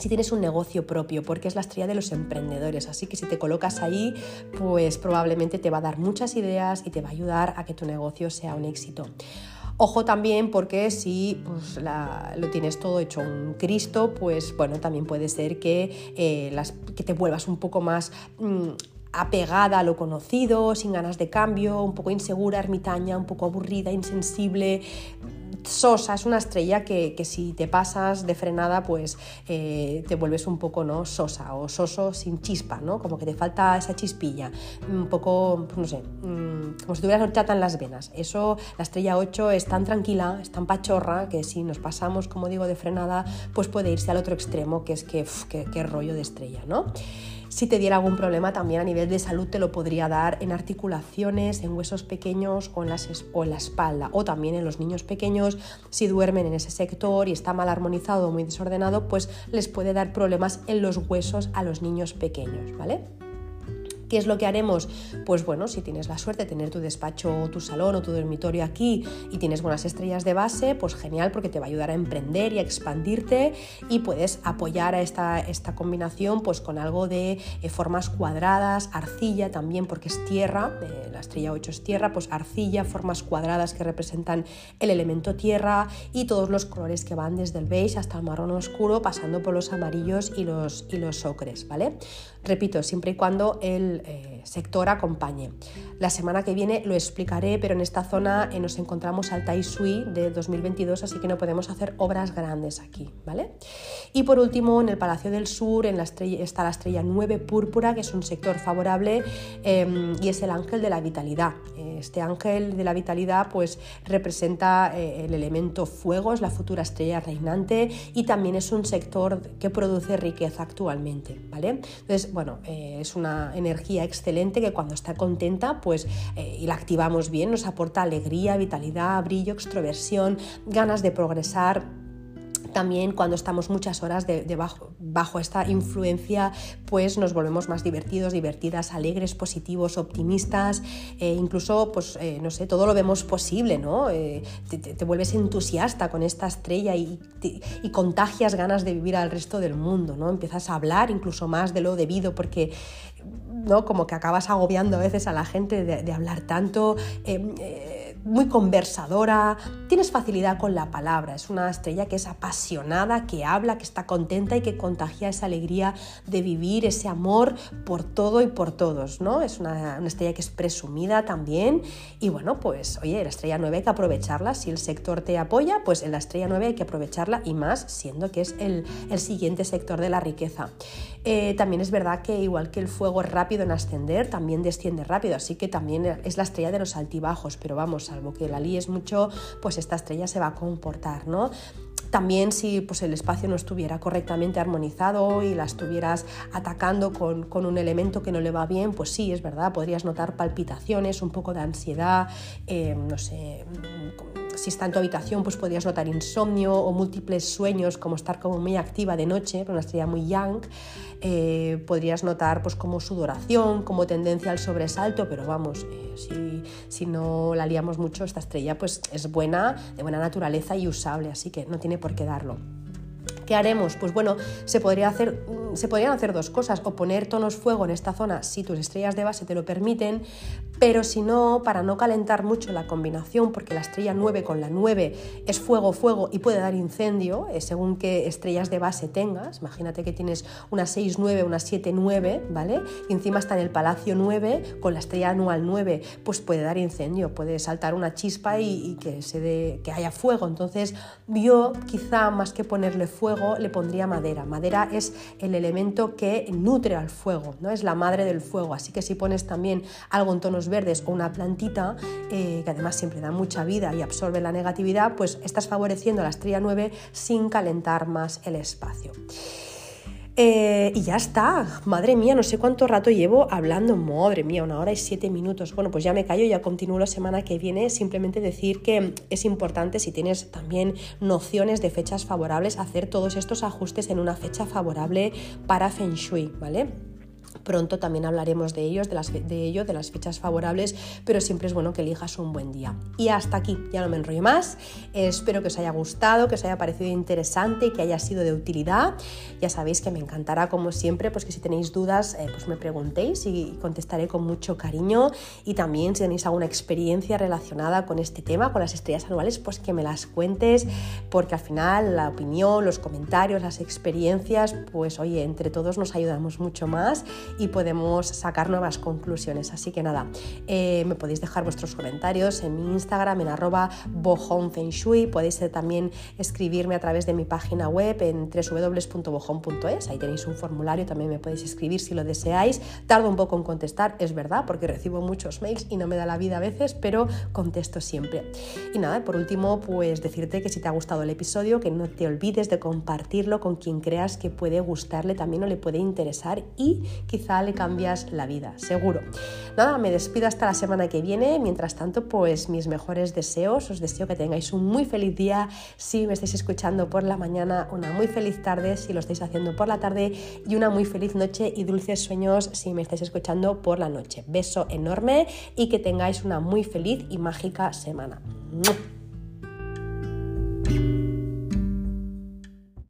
si tienes un negocio propio, porque es la estrella de los emprendedores. Así que si te colocas ahí, pues probablemente te va a dar muchas ideas y te va a ayudar a que tu negocio sea un éxito. Ojo también porque si pues, lo tienes todo hecho un Cristo, pues bueno, también puede ser que, eh, las, que te vuelvas un poco más... Mm, apegada a lo conocido, sin ganas de cambio, un poco insegura, ermitaña, un poco aburrida, insensible, sosa, es una estrella que, si te pasas de frenada, pues eh, te vuelves un poco ¿no? sosa o soso sin chispa, ¿no? Como que te falta esa chispilla, un poco, pues no sé, mm, como si tuvieras horchata en las venas. Eso, la estrella 8 es tan tranquila, es tan pachorra, que si nos pasamos, como digo, de frenada, pues puede irse al otro extremo, que es que, qué rollo de estrella, ¿no? Si te diera algún problema también a nivel de salud te lo podría dar en articulaciones, en huesos pequeños o en, la espalda. O también en los niños pequeños, si duermen en ese sector y está mal armonizado o muy desordenado, pues les puede dar problemas en los huesos a los niños pequeños, ¿vale? ¿Qué es lo que haremos? Pues bueno, si tienes la suerte de tener tu despacho tu salón o tu dormitorio aquí y tienes buenas estrellas de base, pues genial porque te va a ayudar a emprender y a expandirte y puedes apoyar a esta, esta combinación pues con algo de eh, formas cuadradas, arcilla también porque es tierra, eh, la estrella 8 es tierra, pues arcilla, formas cuadradas que representan el elemento tierra y todos los colores que van desde el beige hasta el marrón oscuro pasando por los amarillos y los, y los ocres, ¿vale? Repito, siempre y cuando el eh, sector acompañe. La semana que viene lo explicaré, pero en esta zona eh, nos encontramos al Tai Sui de 2022, así que no podemos hacer obras grandes aquí, ¿vale? Y por último, en el Palacio del Sur en la estrella, está la estrella 9 púrpura, que es un sector favorable em, y es el ángel de la vitalidad. Este ángel de la vitalidad pues representa eh, el elemento fuego, es la futura estrella reinante y también es un sector que produce riqueza actualmente, ¿vale? Entonces, bueno, es una energía excelente que cuando está contenta, pues eh, y la activamos bien, nos aporta alegría, vitalidad, brillo, extroversión, ganas de progresar también cuando estamos muchas horas bajo, esta influencia, pues nos volvemos más divertidos, divertidas, alegres, positivos, optimistas, e incluso, pues, eh, no sé, todo lo vemos posible, ¿no? Eh, te, vuelves entusiasta con esta estrella y, y, contagias ganas de vivir al resto del mundo, ¿no? Empiezas a hablar incluso más de lo debido porque ¿no? Como que acabas agobiando a veces a la gente de, hablar tanto, em, eh, muy conversadora, tienes facilidad con la palabra, es una estrella que es apasionada, que habla, que está contenta y que contagia esa alegría de vivir, ese amor por todo y por todos, ¿no? Es una, estrella que es presumida también y bueno, pues oye, la estrella 9 hay que aprovecharla, si el sector te apoya, pues en la estrella 9 hay que aprovecharla y más siendo que es el, el siguiente sector de la riqueza. Eh, también es verdad que igual que el fuego es rápido en ascender, también desciende rápido, así que también es la estrella de los altibajos, pero vamos, salvo que la líes mucho, pues esta estrella se va a comportar, ¿no? También si pues, el espacio no estuviera correctamente armonizado y la estuvieras atacando con, un elemento que no le va bien, pues sí, es verdad, podrías notar palpitaciones, un poco de ansiedad, eh, no sé, si está en tu habitación, pues podrías notar insomnio o múltiples sueños, como estar como muy activa de noche, una estrella muy young. Eh, podrías notar pues como sudoración, como tendencia al sobresalto, pero vamos, eh, si, si, no la liamos mucho, esta estrella pues es buena, de buena naturaleza y usable, así que no tiene por qué darlo. ¿Qué haremos? Pues bueno, se, podría hacer, mm, se podrían hacer dos cosas, o poner tonos fuego en esta zona si tus estrellas de base te lo permiten, pero si no, para no calentar mucho la combinación, porque la estrella 9 con la 9 es fuego, fuego y puede dar incendio, eh, según qué estrellas de base tengas, imagínate que tienes una 6-9, una 7-9, ¿vale? Y encima está en el Palacio 9, con la estrella anual 9, pues puede dar incendio, puede saltar una chispa y, que, se que haya fuego, entonces yo quizá más que ponerle fuego, le pondría madera. Madera es el elemento que nutre al fuego, ¿no? es la madre del fuego. Así que si pones también algo en tonos verdes o una plantita, eh, que además siempre da mucha vida y absorbe la negatividad, pues estás favoreciendo la estrella 9 sin calentar más el espacio. Eh, y ya está, madre mía, no sé cuánto rato llevo hablando, madre mía, una hora y siete minutos. Bueno, pues ya me callo, ya continúo la semana que viene. Simplemente decir que es importante, si tienes también nociones de fechas favorables, hacer todos estos ajustes en una fecha favorable para Feng Shui, ¿vale? Pronto también hablaremos de ellos, de, las, de ello, de las fechas favorables, pero siempre es bueno que elijas un buen día. Y hasta aquí, ya no me enrollo más. espero que os haya gustado, que os haya parecido interesante y que haya sido de utilidad. Ya sabéis que me encantará, como siempre, pues que si tenéis dudas, eh, pues me preguntéis y contestaré con mucho cariño. Y también si tenéis alguna experiencia relacionada con este tema, con las estrellas anuales, pues que me las cuentes, porque al final la opinión, los comentarios, las experiencias, pues oye, entre todos nos ayudamos mucho más y podemos sacar nuevas conclusiones. Así que nada, eh, me podéis dejar vuestros comentarios en mi Instagram en arroba bohonfengshui, podéis eh, también escribirme a través de mi página web en www.bohon.es, ahí tenéis un formulario, también me podéis escribir si lo deseáis, tardo un poco en contestar, es verdad, porque recibo muchos mails y no me da la vida a veces, pero contesto siempre. Y nada, por último, pues decirte que si te ha gustado el episodio, que no te olvides de compartirlo con quien creas que puede gustarle también o le puede interesar y quizá le cambias la vida, seguro. Nada, me despido hasta la semana que viene. Mientras tanto, pues mis mejores deseos. Os deseo que tengáis un muy feliz día si me estáis escuchando por la mañana, una muy feliz tarde si lo estáis haciendo por la tarde y una muy feliz noche y dulces sueños si me estáis escuchando por la noche. Beso enorme y que tengáis una muy feliz y mágica semana.